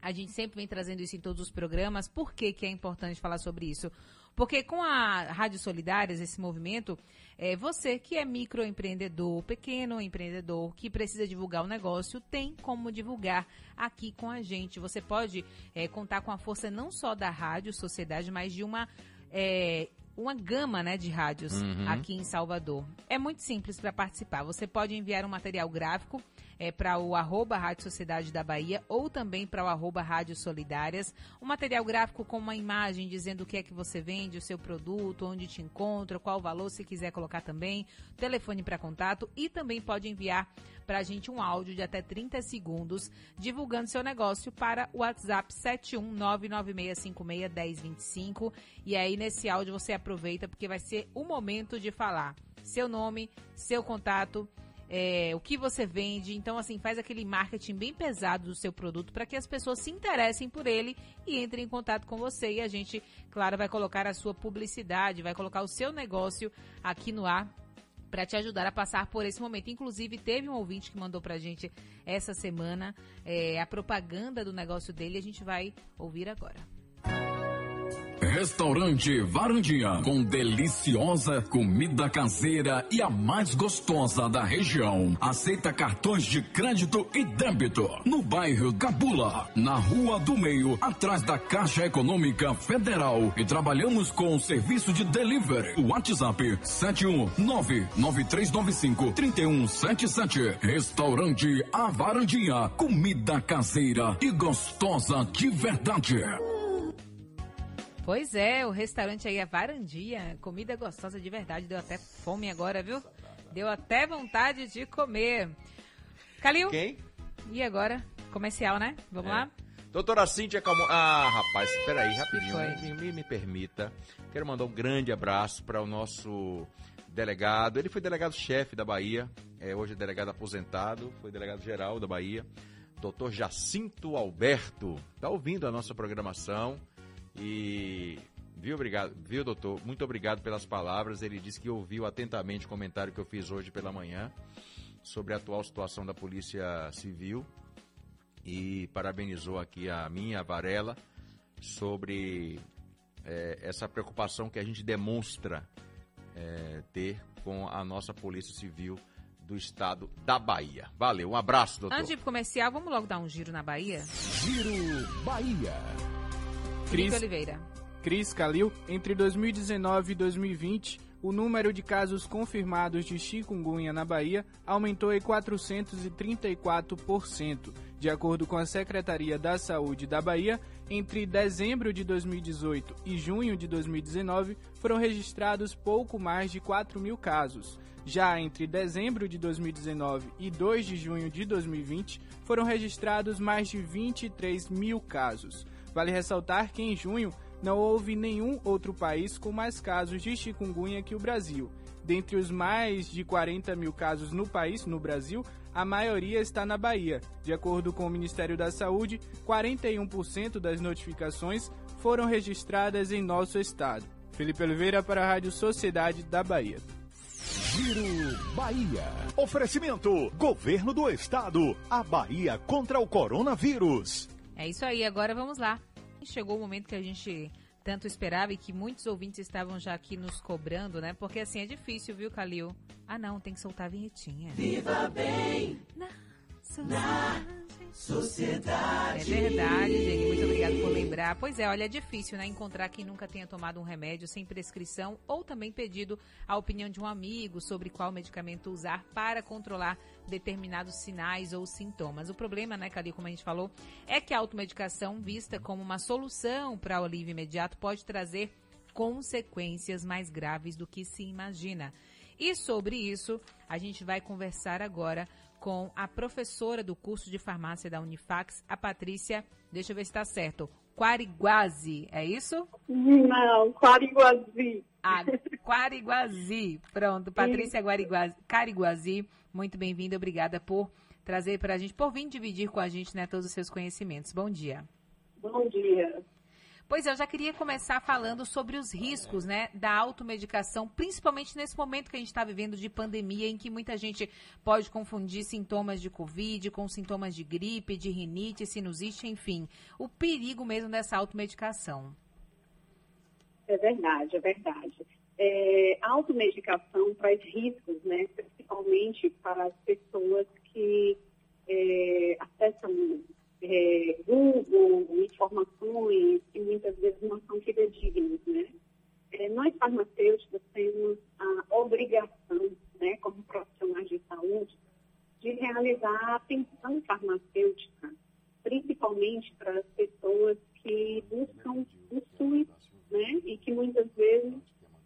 A gente sempre vem trazendo isso em todos os programas. Por que, que é importante falar sobre isso? Porque com a Rádio Solidárias, esse movimento, é, você que é microempreendedor, pequeno empreendedor, que precisa divulgar o negócio, tem como divulgar aqui com a gente. Você pode é, contar com a força não só da Rádio Sociedade, mas de uma é, uma gama né, de rádios Uhum. aqui em Salvador. É muito simples para participar. Você pode enviar um material gráfico é, para o arroba Rádio Sociedade da Bahia ou também para o arroba Rádio Solidárias. Um material gráfico com uma imagem dizendo o que é que você vende, o seu produto, onde te encontra, qual o valor, se quiser colocar também, telefone para contato e também pode enviar para a gente um áudio de até 30 segundos divulgando seu negócio para o WhatsApp 71996561025 e aí nesse áudio você aproveita porque vai ser o momento de falar seu nome, seu contato, é, o que você vende. Então, assim, faz aquele marketing bem pesado do seu produto para que as pessoas se interessem por ele e entrem em contato com você. E a gente, claro, vai colocar a sua publicidade, vai colocar o seu negócio aqui no ar para te ajudar a passar por esse momento. Inclusive, teve um ouvinte que mandou pra gente essa semana é, a propaganda do negócio dele. A gente vai ouvir agora. Restaurante Varandinha, com deliciosa comida caseira e a mais gostosa da região. Aceita cartões de crédito e débito. No bairro Cabula, na Rua do Meio, atrás da Caixa Econômica Federal. E trabalhamos com o serviço de delivery. O WhatsApp 71993953177. Restaurante A Varandinha, comida caseira e gostosa de verdade. Pois é, o restaurante aí é Varandia, comida gostosa de verdade, deu até fome agora, viu? Deu até vontade de comer. Calil? Quem? E agora? Comercial, né? Vamos É. lá? Doutora Cíntia Calmo... Ah, rapaz, espera aí, rapidinho. Me, me- me permita. Quero mandar um grande abraço para o nosso delegado. Ele foi delegado-chefe da Bahia, é, hoje é delegado aposentado, foi delegado-geral da Bahia. Doutor Jacinto Alberto. Tá ouvindo a nossa programação e... Viu, obrigado, viu, doutor? Muito obrigado pelas palavras. Ele disse que ouviu atentamente o comentário que eu fiz hoje pela manhã sobre a atual situação da Polícia Civil e parabenizou aqui a minha a Varela sobre eh, essa preocupação que a gente demonstra eh, ter com a nossa Polícia Civil do Estado da Bahia. Valeu, um abraço, doutor. Antes de comercial, vamos logo dar um giro na Bahia? Giro Bahia. Felipe Oliveira. Cris Calil, entre 2019 e 2020, o número de casos confirmados de chikungunya na Bahia aumentou em 434%. De acordo com a Secretaria da Saúde da Bahia, entre dezembro de 2018 e junho de 2019 foram registrados pouco mais de 4 mil casos. Já entre dezembro de 2019 e 2 de junho de 2020 foram registrados mais de 23 mil casos. Vale ressaltar que em junho não houve nenhum outro país com mais casos de chikungunya que o Brasil. Dentre os mais de 40 mil casos no país, no Brasil, a maioria está na Bahia. De acordo com o Ministério da Saúde, 41% das notificações foram registradas em nosso estado. Felipe Oliveira para a Rádio Sociedade da Bahia. Giro Bahia. Oferecimento: Governo do Estado. A Bahia contra o coronavírus. É isso aí, agora vamos lá. Chegou o momento que a gente tanto esperava e que muitos ouvintes estavam já aqui nos cobrando, né? Porque assim é difícil, viu, Calil? Ah, não, tem que soltar a vinhetinha. Viva bem na sociedade. É verdade, gente. Muito obrigado por lembrar. Pois é, olha, é difícil, né? Encontrar quem nunca tenha tomado um remédio sem prescrição ou também pedido a opinião de um amigo sobre qual medicamento usar para controlar determinados sinais ou sintomas. O problema, né, Cadê, como a gente falou, é que a automedicação, vista como uma solução para o alívio imediato, pode trazer consequências mais graves do que se imagina. E sobre isso, a gente vai conversar agora com a professora do curso de farmácia da Unifax, a Patrícia, deixa eu ver se está certo, Quariguazi, é isso? Não, Quariguazi. Ah, Quariguazi. Pronto, Patrícia Guariguazi, Cariguazi, muito bem-vinda, obrigada por trazer para a gente, por vir dividir com a gente né, todos os seus conhecimentos. Bom dia. Bom dia. Pois é, eu já queria começar falando sobre os riscos, né, da automedicação, principalmente nesse momento que a gente está vivendo de pandemia, em que muita gente pode confundir sintomas de Covid com sintomas de gripe, de rinite, sinusite, enfim. O perigo mesmo dessa automedicação. É verdade, é verdade. É, a automedicação traz riscos, né, principalmente para as pessoas que é, acessam é, Google, informações que muitas vezes não são fidedignas, né? É, nós farmacêuticos temos a obrigação, né, como profissionais de saúde, de realizar a atenção farmacêutica, principalmente para as pessoas que buscam o SUS, né, e que muitas vezes,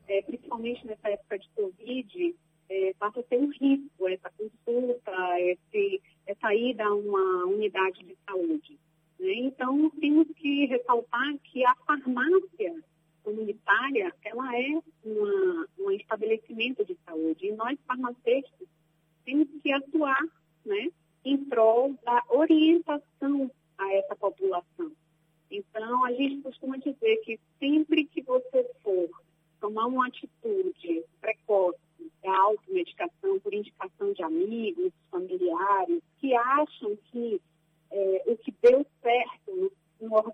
é, principalmente nessa época de Covid, é, passa a ter um risco essa consulta, esse, essa ida a uma unidade de saúde. Né? Então, temos que ressaltar que a farmácia comunitária, ela é uma, um estabelecimento de saúde. E nós, farmacêuticos, temos que atuar né, em prol da orientação a essa população. Então, a gente costuma dizer que você for tomar uma atitude precoce da automedicação por indicação de amigos, familiares, que acham que é, o que deu certo no,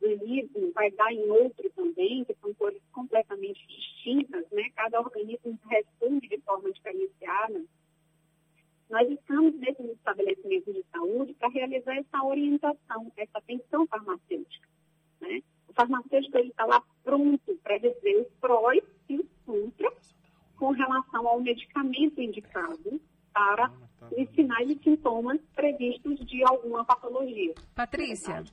no, dar em outro também, que são coisas completamente distintas, né? Cada organismo responde de forma diferenciada. Nós estamos nesse estabelecimento de saúde para realizar essa orientação, essa atenção farmacêutica, né? O farmacêutico está lá pronto para dizer os prós e os contras com relação ao medicamento indicado para os sinais e sintomas previstos de alguma patologia. Patrícia,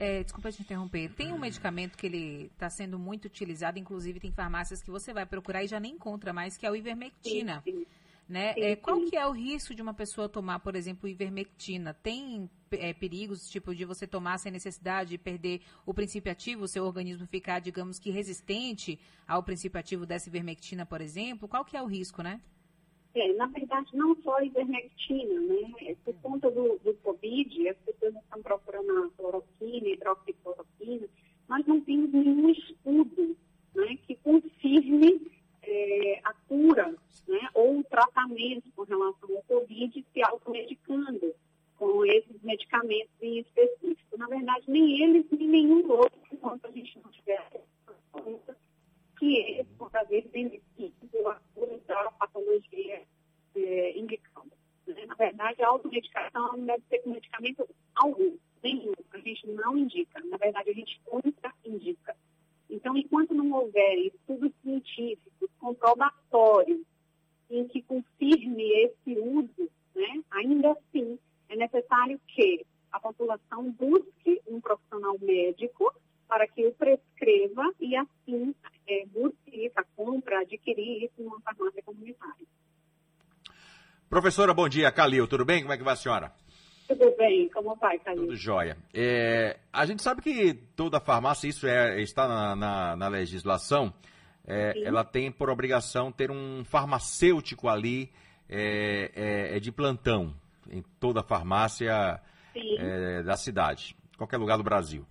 é, desculpa te interromper. Tem um medicamento que ele está sendo muito utilizado, inclusive tem farmácias que você vai procurar e já nem encontra mais, que é o ivermectina. Sim, sim. Né? Sim, é, qual que é o risco de uma pessoa tomar, por exemplo, ivermectina? Tem é, perigos, tipo, de você tomar sem necessidade de perder o princípio ativo, o seu organismo ficar, digamos que, resistente ao princípio ativo dessa ivermectina, por exemplo? Qual que é o risco, né? É, na verdade, não só a ivermectina, né? É, por conta do, do Covid, as pessoas estão procurando a cloroquina, hidroxicloroquina, mas não temos nenhum estudo né, que confirme é, a cura né, ou o tratamento com relação ao Covid se automedicando com esses medicamentos em específico. Na verdade, nem eles, nem nenhum outro, enquanto a gente não tiver que eles vão trazer benefícios pela cura da patologia é, indicada. Né? Na verdade, a automedicação não deve ser com medicamento algum, nenhum. A gente não indica. Na verdade, a gente contra-indica. Então, enquanto não houver estudos científicos comprobatórios em que confirme esse uso, né, ainda assim é necessário que a população busque um profissional médico para que o prescreva e assim é, busque a compra, adquirir isso numa farmácia comunitária. Professora, bom dia. Calil, tudo bem? Como é que vai a senhora? Tudo bem, como vai, Calil? Tudo jóia. É, a gente sabe que toda farmácia, isso é, está na, na, na legislação, é, ela tem por obrigação ter um farmacêutico ali é, é, é de plantão em toda a farmácia é, da cidade, qualquer lugar do Brasil.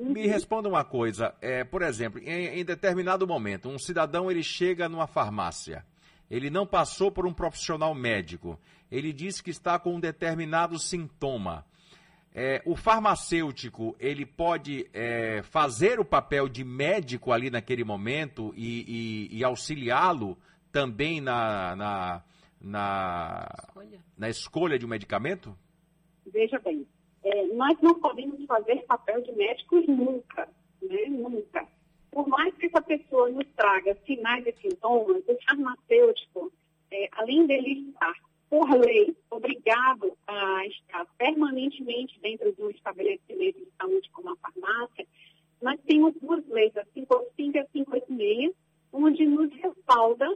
Uhum. Me responda uma coisa, é, por exemplo, em, em, determinado momento, um cidadão ele chega numa farmácia, ele não passou por um profissional médico, ele diz que está com um determinado sintoma. É, o farmacêutico ele pode é, fazer o papel de médico ali naquele momento e, e, e auxiliá-lo também na, na, na, escolha. na escolha de um medicamento? Veja bem, é, nós não podemos fazer papel de médicos nunca, né? Nunca. Por mais que essa pessoa nos traga sinais e sintomas, o farmacêutico, é, além dele estar por lei, obrigado a estar permanentemente dentro de um estabelecimento de saúde como a farmácia, nós temos duas leis, a 585 e a 586, onde nos respalda,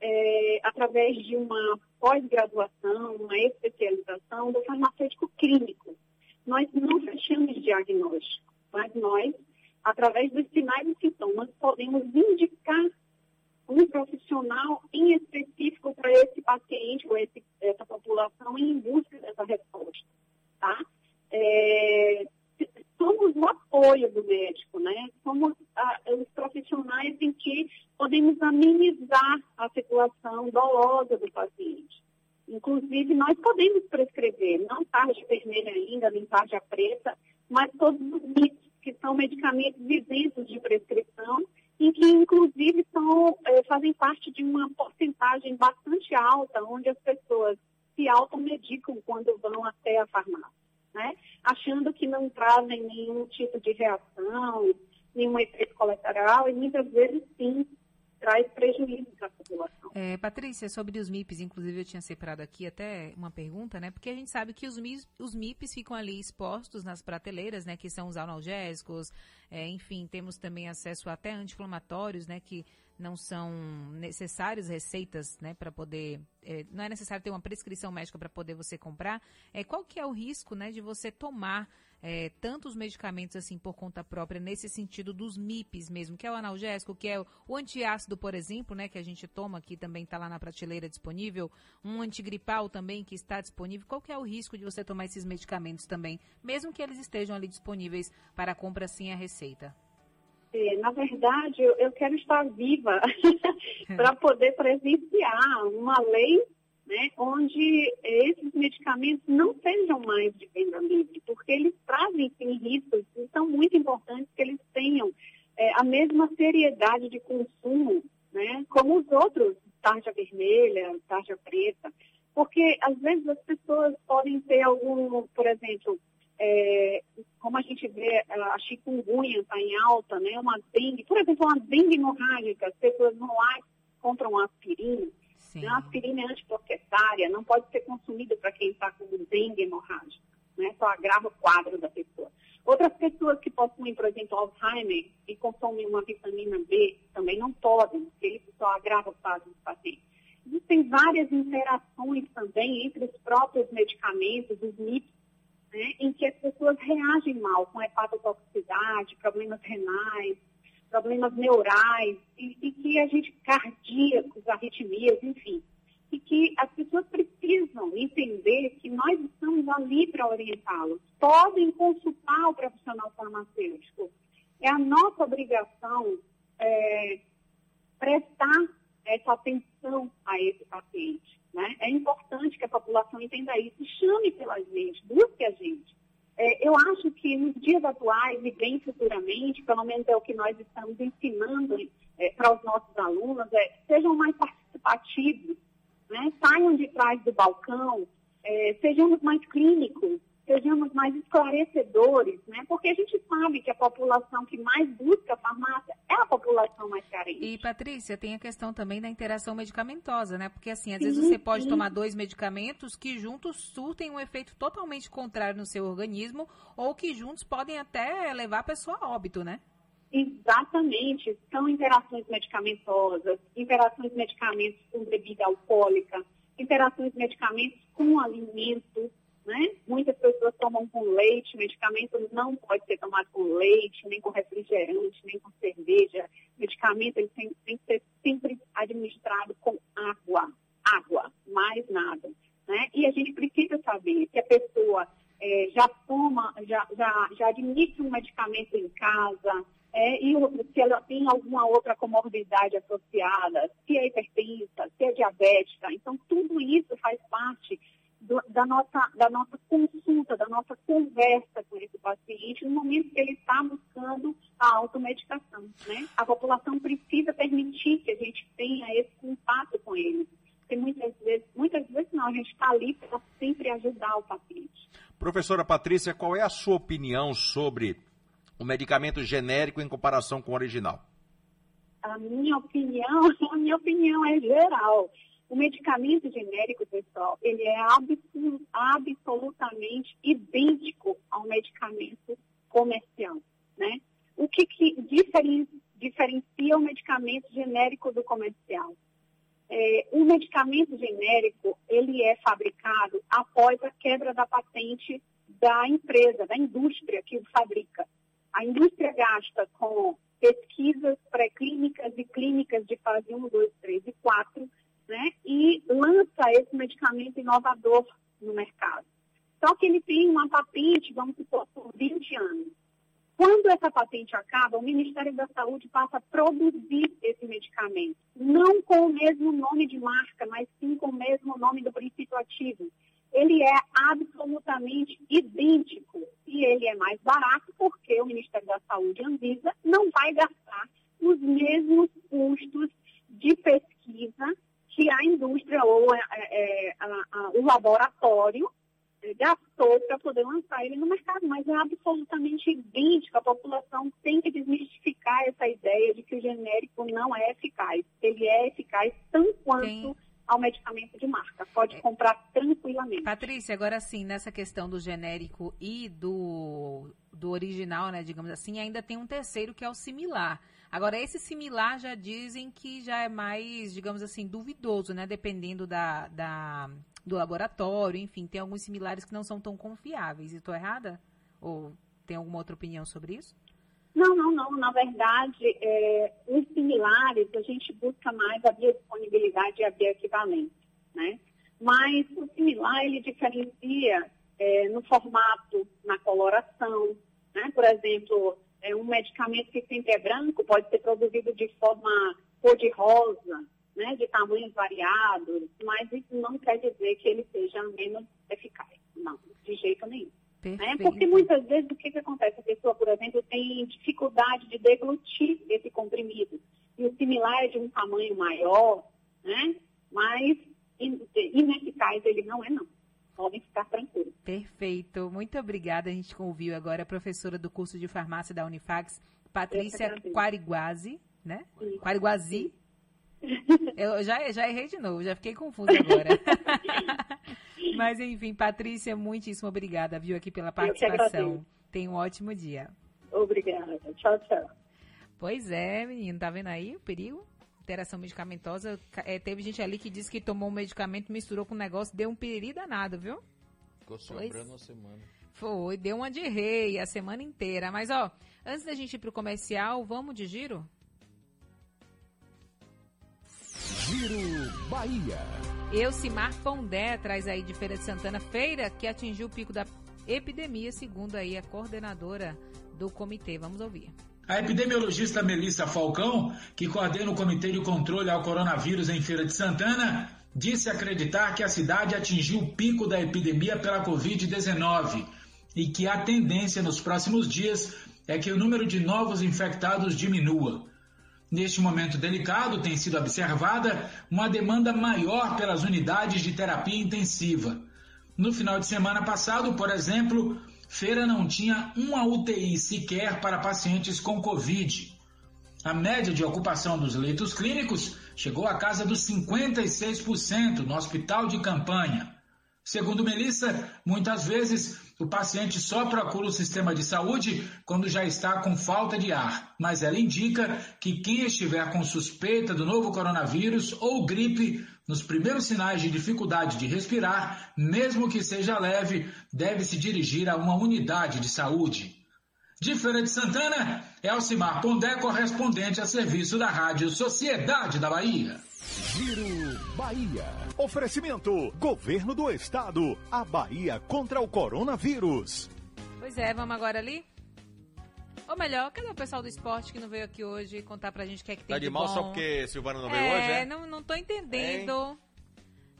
é, através de uma pós-graduação, uma especialização do farmacêutico clínico. Nós não fechamos diagnóstico, mas nós, através dos sinais e sintomas, podemos indicar um profissional em específico para esse paciente ou esse, essa população em busca dessa resposta, tá? É, somos o apoio do médico, né? Somos os profissionais em que podemos amenizar a situação dolosa do paciente. Inclusive, nós podemos prescrever, não tarja vermelha ainda, nem tarja preta, mas todos os MIPs, que são medicamentos isentos de prescrição, e que, inclusive, são, eh, fazem parte de uma porcentagem bastante alta, onde as pessoas se automedicam quando vão até a farmácia, né? achando que não trazem nenhum tipo de reação, nenhum efeito colateral, e muitas vezes sim traz prejuízo para a população. É, Patrícia, sobre os MIPs, inclusive eu tinha separado aqui até uma pergunta, né? Porque a gente sabe que os MIPs, os MIPs ficam ali expostos nas prateleiras, né? Que são os analgésicos, é, enfim, temos também acesso até anti-inflamatórios, né? Que não são necessários receitas, né, para poder, é, não é necessário ter uma prescrição médica para poder você comprar. É, qual que é o risco, né, de você tomar é, tantos medicamentos assim por conta própria nesse sentido dos MIPs mesmo, que é o analgésico, que é o, o antiácido, por exemplo, né, que a gente toma que também está lá na prateleira disponível, um antigripal também que está disponível. Qual que é o risco de você tomar esses medicamentos também, mesmo que eles estejam ali disponíveis para compra sem a receita? É, na verdade, eu, eu quero estar viva para poder presenciar uma lei né, onde esses medicamentos não sejam mais de venda livre, porque eles trazem sim riscos e são muito importantes que eles tenham é, a mesma seriedade de consumo né, como os outros, tarja vermelha, tarja preta, porque às vezes as pessoas podem ter algum, por exemplo, é, como a gente vê, a chikungunya está em alta, né? Uma dengue, por exemplo, uma dengue hemorrágica, as pessoas vão lá e compram aspirina. Né? A aspirina é não pode ser consumida para quem está com dengue hemorrágica, né? Só agrava o quadro da pessoa. Outras pessoas que possuem, por exemplo, Alzheimer e consomem uma vitamina B também não podem, porque isso só agrava o quadro do paciente. Existem várias interações também entre os próprios medicamentos, os MIPs né, em que as pessoas reagem mal com hepatotoxicidade, problemas renais, problemas neurais, e, e que a gente, cardíacos, arritmias, enfim, e que as pessoas precisam entender que nós estamos ali para orientá-los. Podem consultar o profissional farmacêutico. É a nossa obrigação é, prestar essa atenção a esse paciente. Né? É importante que a população entenda isso, chame pela gente, busque a gente. É, eu acho que nos dias atuais e bem futuramente, pelo menos é o que nós estamos ensinando é, para os nossos alunos, é, sejam mais participativos, né? saiam de trás do balcão, é, sejamos mais clínicos, sejamos mais esclarecedores, né? Porque a gente sabe que a população que mais busca farmácia é a população mais carente. E, Patrícia, tem a questão também da interação medicamentosa, né? Porque, assim, às sim, vezes você pode sim. tomar dois medicamentos que juntos surtem um efeito totalmente contrário no seu organismo ou que juntos podem até levar a pessoa a óbito, né? Exatamente. São interações medicamentosas, interações de medicamentos com bebida alcoólica, interações de medicamentos com alimentos, né? Muitas pessoas tomam com leite, medicamento não pode ser tomado com leite, nem com refrigerante, nem com cerveja. Medicamento ele tem, tem que ser sempre administrado com água, água, mais nada. Né? E a gente precisa saber que a pessoa é, já toma, já, já, já administra um medicamento em casa, é, e se ela tem alguma outra comorbidade associada, se é hipertensa, se é diabética. Então, tudo isso faz parte do, da, nossa, da nossa consulta, da nossa conversa com esse paciente no momento que ele está buscando a automedicação. Né? A população precisa permitir que a gente tenha esse contato com ele. Porque muitas vezes, muitas vezes não, a gente está ali para sempre ajudar o paciente. Professora Patrícia, qual é a sua opinião sobre o medicamento genérico em comparação com o original? A minha opinião, a minha opinião é geral. O medicamento genérico, pessoal, ele é absolutamente idêntico ao medicamento comercial, né? O que, que diferen, diferencia o medicamento genérico do comercial? É, o medicamento genérico, ele é fabricado após a quebra da patente da empresa, da indústria que o fabrica. A indústria gasta com pesquisas pré-clínicas e clínicas de fase 1, 2, 3 e 4 né, e lança esse medicamento inovador no mercado. Só que ele tem uma patente, vamos supor, por 20 anos. Quando essa patente acaba, o Ministério da Saúde passa a produzir esse medicamento, não com o mesmo nome de marca, mas sim com o mesmo nome do princípio ativo. Ele é absolutamente idêntico e ele é mais barato porque o Ministério da Saúde, Anvisa, não vai gastar os mesmos custos de pesquisa que a indústria ou é, é, a- a- o laboratório eh, gastou para poder lançar ele no mercado, mas é absolutamente idêntico. A população tem que desmistificar essa ideia de que o genérico não é eficaz. Ele é eficaz tanto quanto ao medicamento de marca. Pode comprar tranquilamente. Patrícia, agora sim, nessa questão do genérico e do, do original, né, digamos assim, ainda tem um terceiro que é o similar. Agora, esse similar já dizem que já é mais, digamos assim, duvidoso, né, dependendo da, da- do laboratório, enfim, tem alguns similares que não são tão confiáveis. Estou errada? Ou tem alguma outra opinião sobre isso? Não, não, não. Na verdade, é, os similares, a gente busca mais a biodisponibilidade e a bioequivalência, né? Mas o similar, ele diferencia é, no formato, na coloração, né? Por exemplo, é, um medicamento que sempre é branco pode ser produzido de forma cor-de-rosa, né? De tamanhos variados, mas isso não quer dizer que ele seja menos eficaz. Não, de jeito nenhum. Né? Porque muitas vezes o que, que acontece? A pessoa, por exemplo, tem dificuldade de deglutir esse comprimido. E o similar é de um tamanho maior, né? mas in- ineficaz ele não é, não. Podem ficar tranquilos. Perfeito. Muito obrigada. A gente ouviu agora a professora do curso de farmácia da Unifax, Patrícia. Quariguazi, né? Quariguazi. Eu já, já errei de novo, já fiquei confusa agora. Mas enfim, Patrícia, muitíssimo obrigada, viu, aqui pela participação. Tenha um ótimo dia. Obrigada. Tchau, tchau. Pois é, menino, tá vendo aí o perigo? Interação medicamentosa. Ca- é, teve gente ali que disse que tomou um medicamento, misturou com um negócio, deu um piriri danado, viu? Ficou sobrando uma semana. Foi, deu uma de rei a semana inteira. Mas, ó, antes da gente ir pro comercial, vamos de giro? Giro Bahia. Eucimar Pondé traz aí de Feira de Santana, feira que atingiu o pico da epidemia, segundo aí a coordenadora do comitê. Vamos ouvir. A epidemiologista Melissa Falcão, que coordena o Comitê de Controle ao Coronavírus em Feira de Santana, disse acreditar que a cidade atingiu o pico da epidemia pela Covid-19 e que a tendência nos próximos dias é que o número de novos infectados diminua. Neste momento delicado, tem sido observada uma demanda maior pelas unidades de terapia intensiva. No final de semana passado, por exemplo, Feira não tinha uma UTI sequer para pacientes com Covid. A média de ocupação dos leitos clínicos chegou à casa dos 56% no hospital de campanha. Segundo Melissa, muitas vezes o paciente só procura o sistema de saúde quando já está com falta de ar, mas ela indica que quem estiver com suspeita do novo coronavírus ou gripe, nos primeiros sinais de dificuldade de respirar, mesmo que seja leve, deve se dirigir a uma unidade de saúde. De Feira de Santana, Elcimar Pondé, correspondente a serviço da Rádio Sociedade da Bahia. Giro Bahia. Oferecimento: Governo do Estado. A Bahia contra o coronavírus. Pois é, vamos agora ali? Ou melhor, cadê o pessoal do esporte que não veio aqui hoje contar pra gente o que é que tem Tá de mal bom? só porque Silvana não veio é, hoje, é? não, não tô entendendo.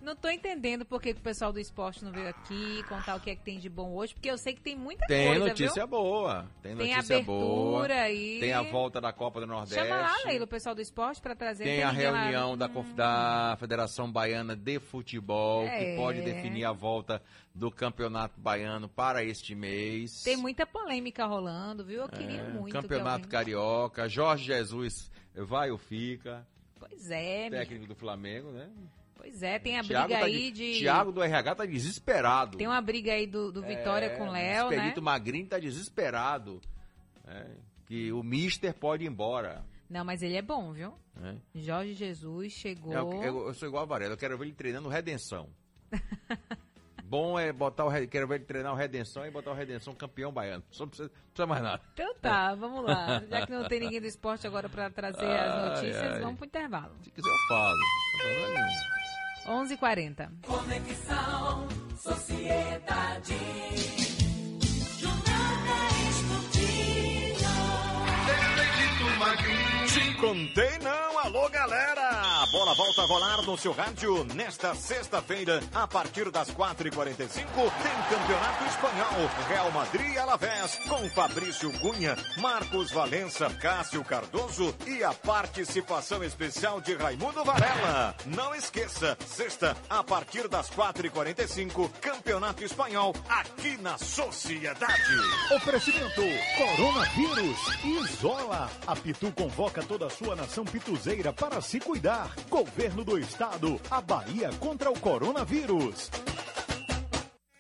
Não tô entendendo por que o pessoal do esporte não veio aqui contar o que é que tem de bom hoje, porque eu sei que tem muita Tem coisa, notícia viu? boa. Tem Tem notícia abertura boa. aí. Tem a volta da Copa do Nordeste. Chama lá, Leila, o pessoal do esporte pra trazer. Tem a ninguém lá. reunião da, conf- da Federação Baiana de Futebol, É. que pode definir a volta do Campeonato Baiano para este mês. Tem muita polêmica rolando, viu? Eu queria É, muito. Campeonato Carioca. Jorge Jesus vai ou fica. Pois é. Técnico do Flamengo, né? Pois é, tem a Thiago briga tá aí de- de. Thiago do RH tá desesperado. Tem uma briga aí do, do Vitória É, com o Léo, né? Expedito Magrinho tá desesperado. né? Que o Mister pode ir embora. Não, mas ele é bom, viu? né? Jorge Jesus chegou. Eu, eu- eu sou igual a Varela, eu quero ver ele treinando Redenção. Bom é botar o quero ver ele treinar o Redenção e botar o Redenção campeão baiano. Só não precisa, não precisa mais nada. Então tá, vamos lá. Já que não tem ninguém do esporte agora pra trazer as Ai, notícias, ai. vamos pro intervalo. Se quiser eu falo. 11:40. Conexão Sociedade. Te contei não, alô galera. Bola volta a rolar no seu rádio nesta sexta-feira, a partir das 4h45, tem Campeonato Espanhol, Real Madrid e Alavés, com Fabrício Cunha, Marcos Valença, Cássio Cardoso e a participação especial de Raimundo Varela. Não esqueça, sexta, a partir das 4h45, Campeonato Espanhol, aqui na Sociedade. Oferecimento Coronavírus. Isola. A Pitu convoca toda a sua nação pituzeira para se cuidar. Governo do Estado. A Bahia contra o coronavírus.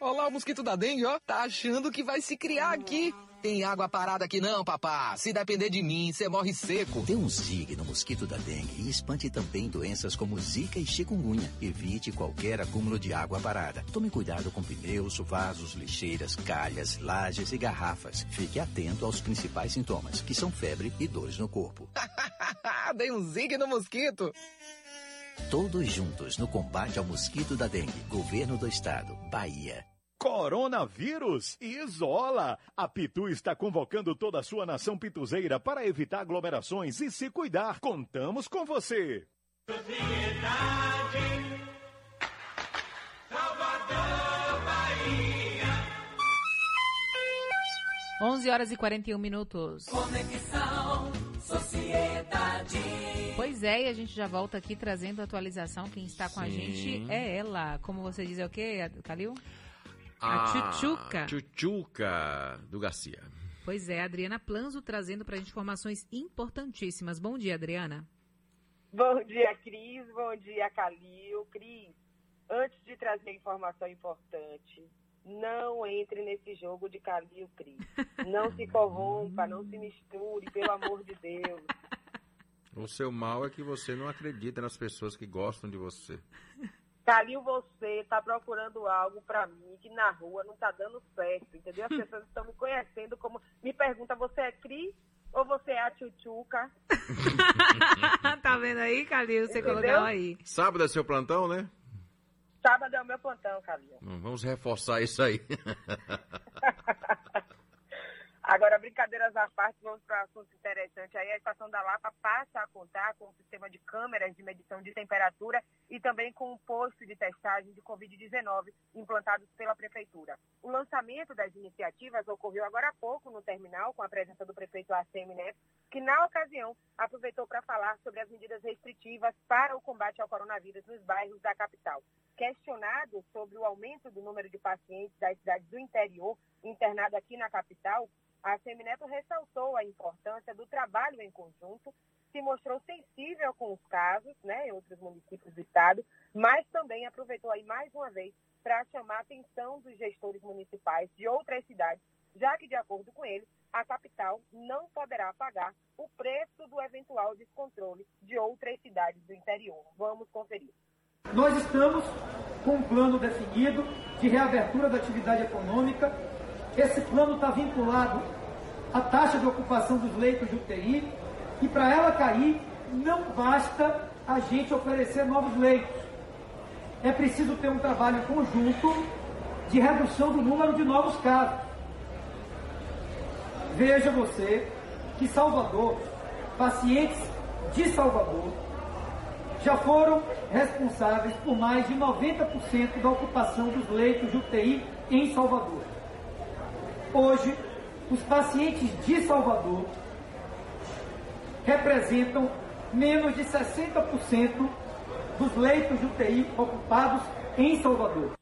Olha lá o mosquito da dengue, ó. Tá achando que vai se criar aqui. Tem água parada aqui não, papá. Se depender de mim, você morre seco. Dê um zig no mosquito da dengue e espante também doenças como zika e chikungunya. Evite qualquer acúmulo de água parada. Tome cuidado com pneus, vasos, lixeiras, calhas, lajes e garrafas. Fique atento aos principais sintomas, que são febre e dores no corpo. Dei um zig no mosquito. Todos juntos no combate ao mosquito da dengue. Governo do Estado. Bahia. Coronavírus. Isola. A Pitu está convocando toda a sua nação pituzeira para evitar aglomerações e se cuidar. Contamos com você. 11 horas e 41 minutos. Conexão Sociedade. Pois é, e a gente já volta aqui trazendo atualização. Quem está com a Sim. gente é ela. Como você diz, é o quê, Calil? A A Tchutchuca. Tchutchuca do Garcia. Pois é, Adriana Planzo trazendo para a gente informações importantíssimas. Bom dia, Adriana. Bom dia, Cris. Bom dia, Calil. Cris, antes de trazer informação importante, não entre nesse jogo de Calil, Cris. Não se corrompa, não se misture, pelo amor de Deus. O seu mal é que você não acredita nas pessoas que gostam de você. Calil, você tá procurando algo pra mim que na rua não tá dando certo, entendeu? As pessoas estão me conhecendo como... Me pergunta, você é Cris ou você é a Tchutchuca? tá vendo aí, Calil? Você Entendeu? colocou aí. Sábado é seu plantão, né? Sábado é o meu plantão, Calil. Vamos reforçar isso aí. Agora, brincadeiras à parte, vamos para um assunto interessante. Aí a Estação da Lapa passa a contar com um sistema de câmeras de medição de temperatura e também com um posto de testagem de Covid-19 implantados pela Prefeitura. O lançamento das iniciativas ocorreu agora há pouco no terminal, com a presença do prefeito ACM Neto, que na ocasião aproveitou para falar sobre as medidas restritivas para o combate ao coronavírus nos bairros da capital. Questionado sobre o aumento do número de pacientes das cidades do interior internado aqui na capital, a Semineto ressaltou a importância do trabalho em conjunto, se mostrou sensível com os casos, né, em outros municípios do estado, mas também aproveitou aí mais uma vez para chamar a atenção dos gestores municipais de outras cidades, já que, de acordo com ele, a capital não poderá pagar o preço do eventual descontrole de outras cidades do interior. Vamos conferir. Nós estamos com um plano definido de reabertura da atividade econômica. Esse plano está vinculado à taxa de ocupação dos leitos de UTI e para ela cair não basta a gente oferecer novos leitos. É preciso ter um trabalho conjunto de redução do número de novos casos. Veja você que Salvador, pacientes de Salvador, já foram responsáveis por mais de 90% da ocupação dos leitos de UTI em Salvador. Hoje, os pacientes de Salvador representam menos de 60% dos leitos de UTI ocupados em Salvador.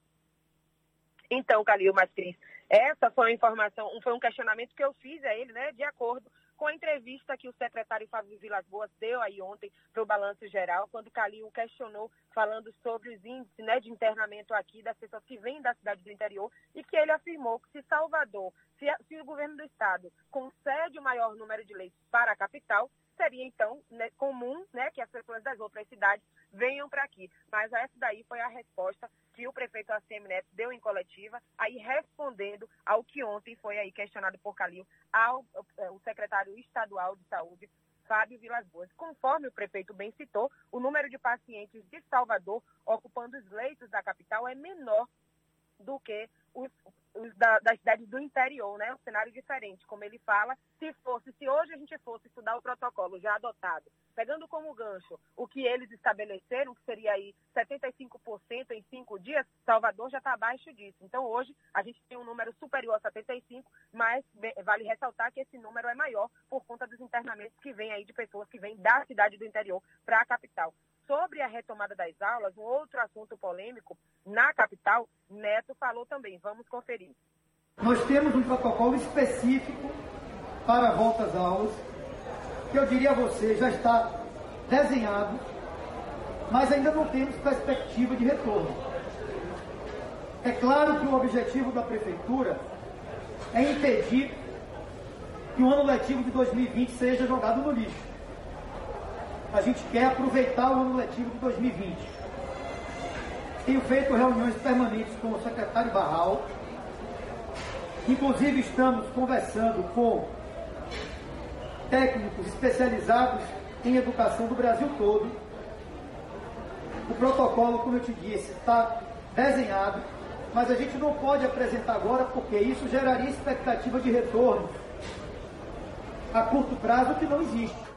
Então, Calil Mascris, essa foi uma informação, foi um questionamento que eu fiz a ele, né, de acordo com a entrevista que o secretário Fábio Vilas Boas deu aí ontem para o Balanço Geral, quando Calil questionou, falando sobre os índices né, de internamento aqui das pessoas que vêm da cidade do interior, e que ele afirmou que se Salvador, se, se o governo do estado concede o maior número de leitos para a capital, seria então né, comum né, que as pessoas das outras cidades venham para aqui. Mas essa daí foi a resposta que o prefeito ACM Neto deu em coletiva, aí respondendo ao que ontem foi aí questionado por Calil ao eh, o secretário estadual de saúde, Fábio Vilas Boas. Conforme o prefeito bem citou, o número de pacientes de Salvador ocupando os leitos da capital é menor do que os da, das cidades do interior, né? Um cenário diferente, como ele fala. Se fosse, se hoje a gente fosse estudar o protocolo já adotado, pegando como gancho o que eles estabeleceram, que seria aí 75% em cinco dias, Salvador já está abaixo disso. Então hoje a gente tem um número superior a 75, mas be- vale ressaltar que esse número é maior por conta dos internamentos que vêm aí de pessoas que vêm da cidade do interior para a capital. Sobre a retomada das aulas, um outro assunto polêmico na capital, Neto falou também. Vamos conferir. Nós temos um protocolo específico para a volta às aulas, que eu diria a você já está desenhado, mas ainda não temos perspectiva de retorno. É claro que o objetivo da Prefeitura é impedir que o ano letivo de 2020 seja jogado no lixo. A gente quer aproveitar o ano letivo de 2020. Tenho feito reuniões permanentes com o secretário Barral, Inclusive, estamos conversando com técnicos especializados em educação do Brasil todo. O protocolo, como eu te disse, está desenhado, mas a gente não pode apresentar agora porque isso geraria expectativa de retorno a curto prazo que não existe.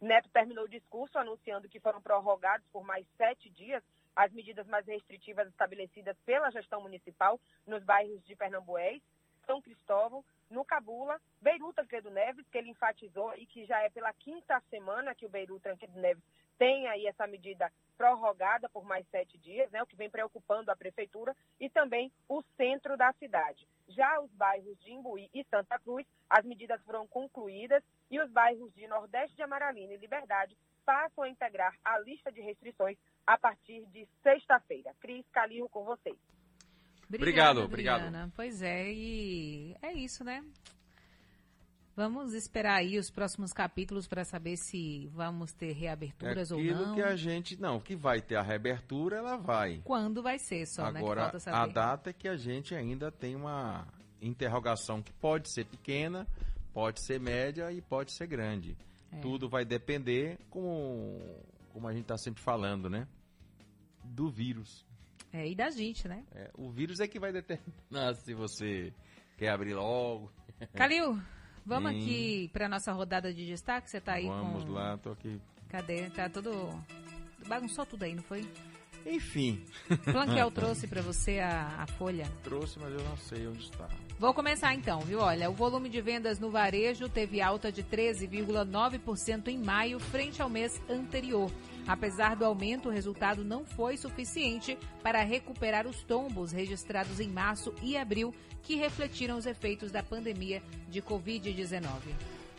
Neto terminou o discurso anunciando que foram prorrogados por mais sete dias as medidas mais restritivas estabelecidas pela gestão municipal nos bairros de Pernambués, São Cristóvão, no Cabula, Beirut Tancredo Neves, que ele enfatizou e que já é pela quinta semana que o Beirut Tancredo Neves tem aí essa medida prorrogada por mais sete dias, né, o que vem preocupando a prefeitura, e também o centro da cidade. Já os bairros de Imbuí e Santa Cruz, as medidas foram concluídas e os bairros de Nordeste de Amaralina e Liberdade passam a integrar a lista de restrições a partir de sexta-feira. Cris Calil com vocês. Obrigado, obrigado. Pois é, e é isso, né? Vamos esperar aí os próximos capítulos para saber se vamos ter É reaberturas ou aquilo não. que a gente. Não, que vai ter a reabertura, ela vai. Quando vai ser só, né? Agora, falta a data é que a gente ainda tem uma interrogação que pode ser pequena, pode ser média e pode ser grande. É. Tudo vai depender, como, como a gente está sempre falando, né? Do vírus. É, e da gente, né? É, o vírus é que vai determinar se você quer abrir logo. Calil, vamos Sim. aqui para nossa rodada de destaque. Você tá aí Vamos com. lá, tô aqui. Cadê? Tá todo. Bagunçou tudo aí, não foi? Enfim. Planquel trouxe para você a, a folha. Trouxe, mas eu não sei onde está. Vou começar então, viu? Olha, o volume de vendas no varejo teve alta de 13,9% em maio frente ao mês anterior. Apesar do aumento, o resultado não foi suficiente para recuperar os tombos registrados em março e abril, que refletiram os efeitos da pandemia de Covid-19.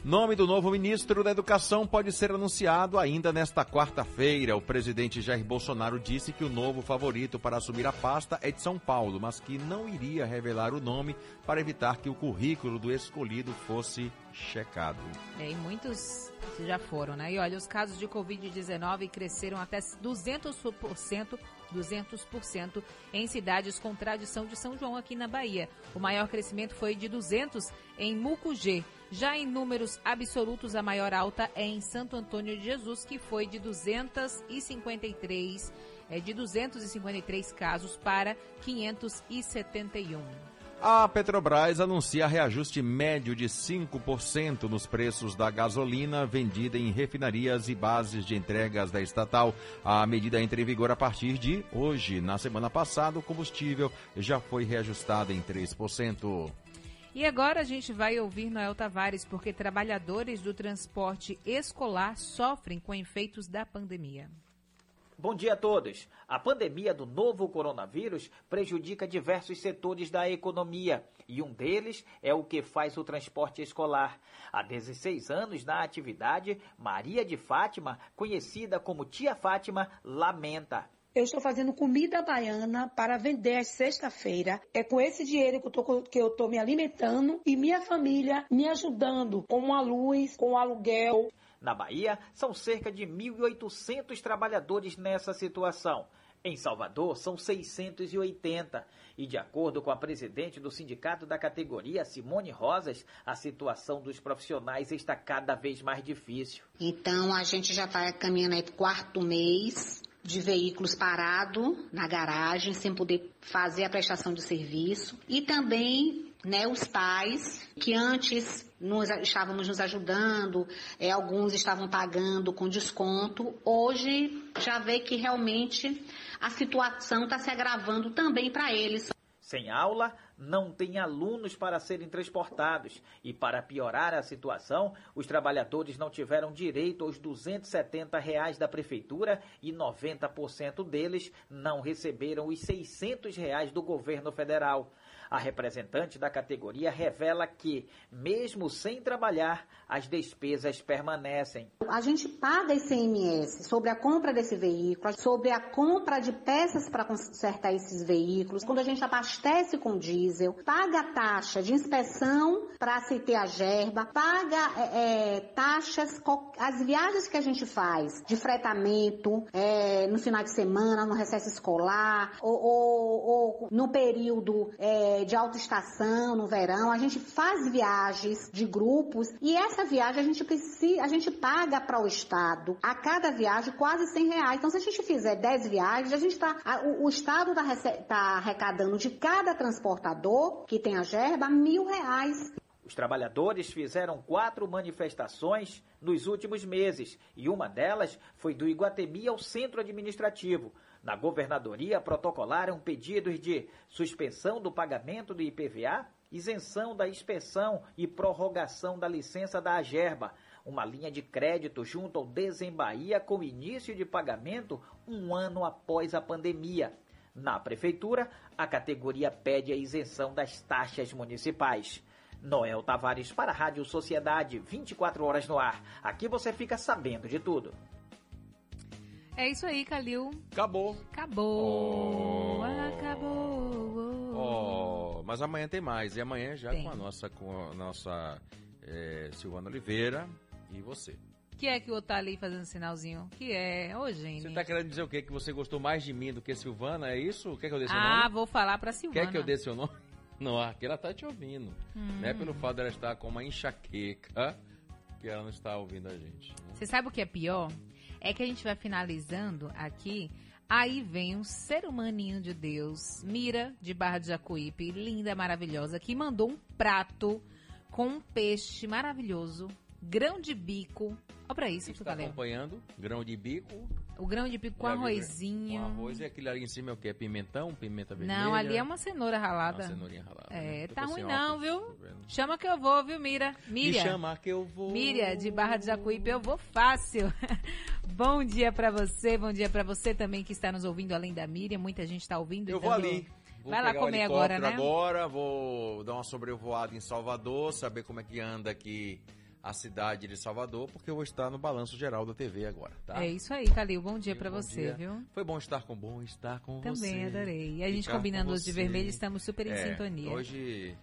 Nome do novo ministro da Educação pode ser anunciado ainda nesta quarta-feira. O presidente Jair Bolsonaro disse que o novo favorito para assumir a pasta é de São Paulo, mas que não iria revelar o nome para evitar que o currículo do escolhido fosse checado. É, e muitos já foram, né? E olha, os casos de Covid-19 cresceram até 200%, 200% em cidades com tradição de São João aqui na Bahia. O maior crescimento foi de 200 em Mucugê. Já em números absolutos, a maior alta é em Santo Antônio de Jesus, que foi de 253, é, de 253 casos para 571. A Petrobras anuncia reajuste médio de 5% nos preços da gasolina vendida em refinarias e bases de entregas da estatal. A medida entra em vigor a partir de hoje. Na semana passada, o combustível já foi reajustado em 3%. E agora a gente vai ouvir Noel Tavares, porque trabalhadores do transporte escolar sofrem com efeitos da pandemia. Bom dia a todos. A pandemia do novo coronavírus prejudica diversos setores da economia e um deles é o que faz o transporte escolar. Há 16 anos na atividade, Maria de Fátima, conhecida como Tia Fátima, lamenta. Eu estou fazendo comida baiana para vender às sexta-feira. É com esse dinheiro que eu, tô, que eu tô me alimentando e minha família me ajudando com a luz, com o aluguel. Na Bahia, são cerca de 1.800 trabalhadores nessa situação. Em Salvador, são 680. E de acordo com a presidente do sindicato da categoria, Simone Rosas, a situação dos profissionais está cada vez mais difícil. Então a gente já está caminhando aí para o quarto mês de veículos parado na garagem, sem poder fazer a prestação de serviço. E também né, os pais que antes nos, estávamos nos ajudando, é, alguns estavam pagando com desconto, hoje já vê que realmente a situação está se agravando também para eles. Sem aula, não tem alunos para serem transportados. E para piorar a situação, os trabalhadores não tiveram direito aos 270 reais da prefeitura e 90% deles não receberam os 600 reais do governo federal. A representante da categoria revela que, mesmo sem trabalhar, as despesas permanecem. A gente paga ICMS sobre a compra desse veículo, sobre a compra de peças para consertar esses veículos, quando a gente abastece com diesel, paga taxa de inspeção para se ter a gerba, paga é, é, taxas, as viagens que a gente faz de fretamento é, no final de semana, no recesso escolar, ou, ou, ou no período é, de autoestação, no verão, a gente faz viagens de grupos e essa viagem a gente precisa, a gente paga para o Estado a cada viagem quase 100 reais. Então, se a gente fizer 10 viagens, a gente está, o, o, Estado está tá arrecadando de cada transportador que tem a gerba mil reais. Os trabalhadores fizeram quatro manifestações nos últimos meses e uma delas foi do Iguatemi ao centro administrativo. Na governadoria protocolaram pedidos de suspensão do pagamento do IPVA, isenção da inspeção e prorrogação da licença da Agerba, uma linha de crédito junto ao Desembahia com início de pagamento um ano após a pandemia. Na prefeitura, a categoria pede a isenção das taxas municipais. Noel Tavares para a Rádio Sociedade, 24 horas no ar. Aqui você fica sabendo de tudo. É isso aí, Calil. Acabou. Acabou. Oh. Acabou. Oh, mas amanhã tem mais. E amanhã já tem. com a nossa, com a nossa é, Silvana Oliveira e você. Que é que o outro tá ali fazendo sinalzinho? Que é? Ô, gente. Você tá querendo dizer o quê? Que você gostou mais de mim do que Silvana? É isso? Quer que eu dê seu ah, nome? Ah, vou falar pra Silvana. Quer que eu dê seu nome? Não, aqui ela tá te ouvindo. Hum. Não é pelo fato dela estar com uma enxaqueca que ela não está ouvindo a gente. Né? Você sabe o que é pior? É que a gente vai finalizando aqui. Aí vem um ser humaninho de Deus, Mira, de Barra de Jacuípe, linda, maravilhosa, que mandou um prato com um peixe maravilhoso, grão de bico. Olha pra isso, Está acompanhando, grão de bico, o grão de pico com arrozinho. Com arroz e aquele ali em cima é o que? Pimentão? Pimenta vermelha? Não, ali é uma cenoura ralada. Uma cenourinha ralada. É, né? tá ruim não, viu? Chama que eu vou, viu, Mira? Miriam. Me chama que eu vou. Miriam, de Barra de Jacuípe, eu vou fácil. bom dia para você, bom dia para você também que está nos ouvindo além da Miriam. Muita gente está ouvindo. Eu vou ali. Vou Vai lá comer agora, né? agora, vou dar uma sobrevoada em Salvador, saber como é que anda aqui a cidade de Salvador, porque eu vou estar no balanço geral da TV agora, tá? É isso aí, Calil. Bom dia para você, dia. viu? Foi bom estar com bom estar com Também você. Também adorei. E a gente combinando os de vermelho, estamos super em é, sintonia. Hoje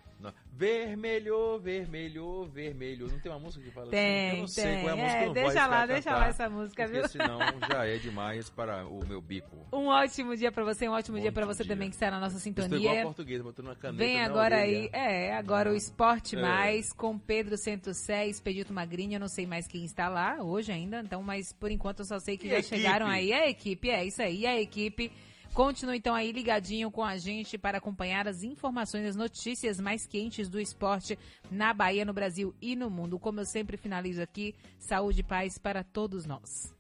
Vermelho, vermelho, vermelho. Não tem uma música que fala tem, assim? Eu não sei qual é a música. É, deixa lá, deixa lá essa música, viu? senão já é demais para o meu bico. Um ótimo dia para você, um ótimo Bom dia para você dia. também que está na nossa sintonia. Estou igual português, botou na caneta Vem agora aí, é, agora o Esporte é. Mais com Pedro Centosé, Expedito Magrinho, eu não sei mais quem está lá hoje ainda, então, mas por enquanto eu só sei que e já chegaram aí a equipe, é isso aí, a equipe Continue então aí ligadinho com a gente para acompanhar as informações, as notícias mais quentes do esporte na Bahia, no Brasil e no mundo. Como eu sempre finalizo aqui, saúde e paz para todos nós.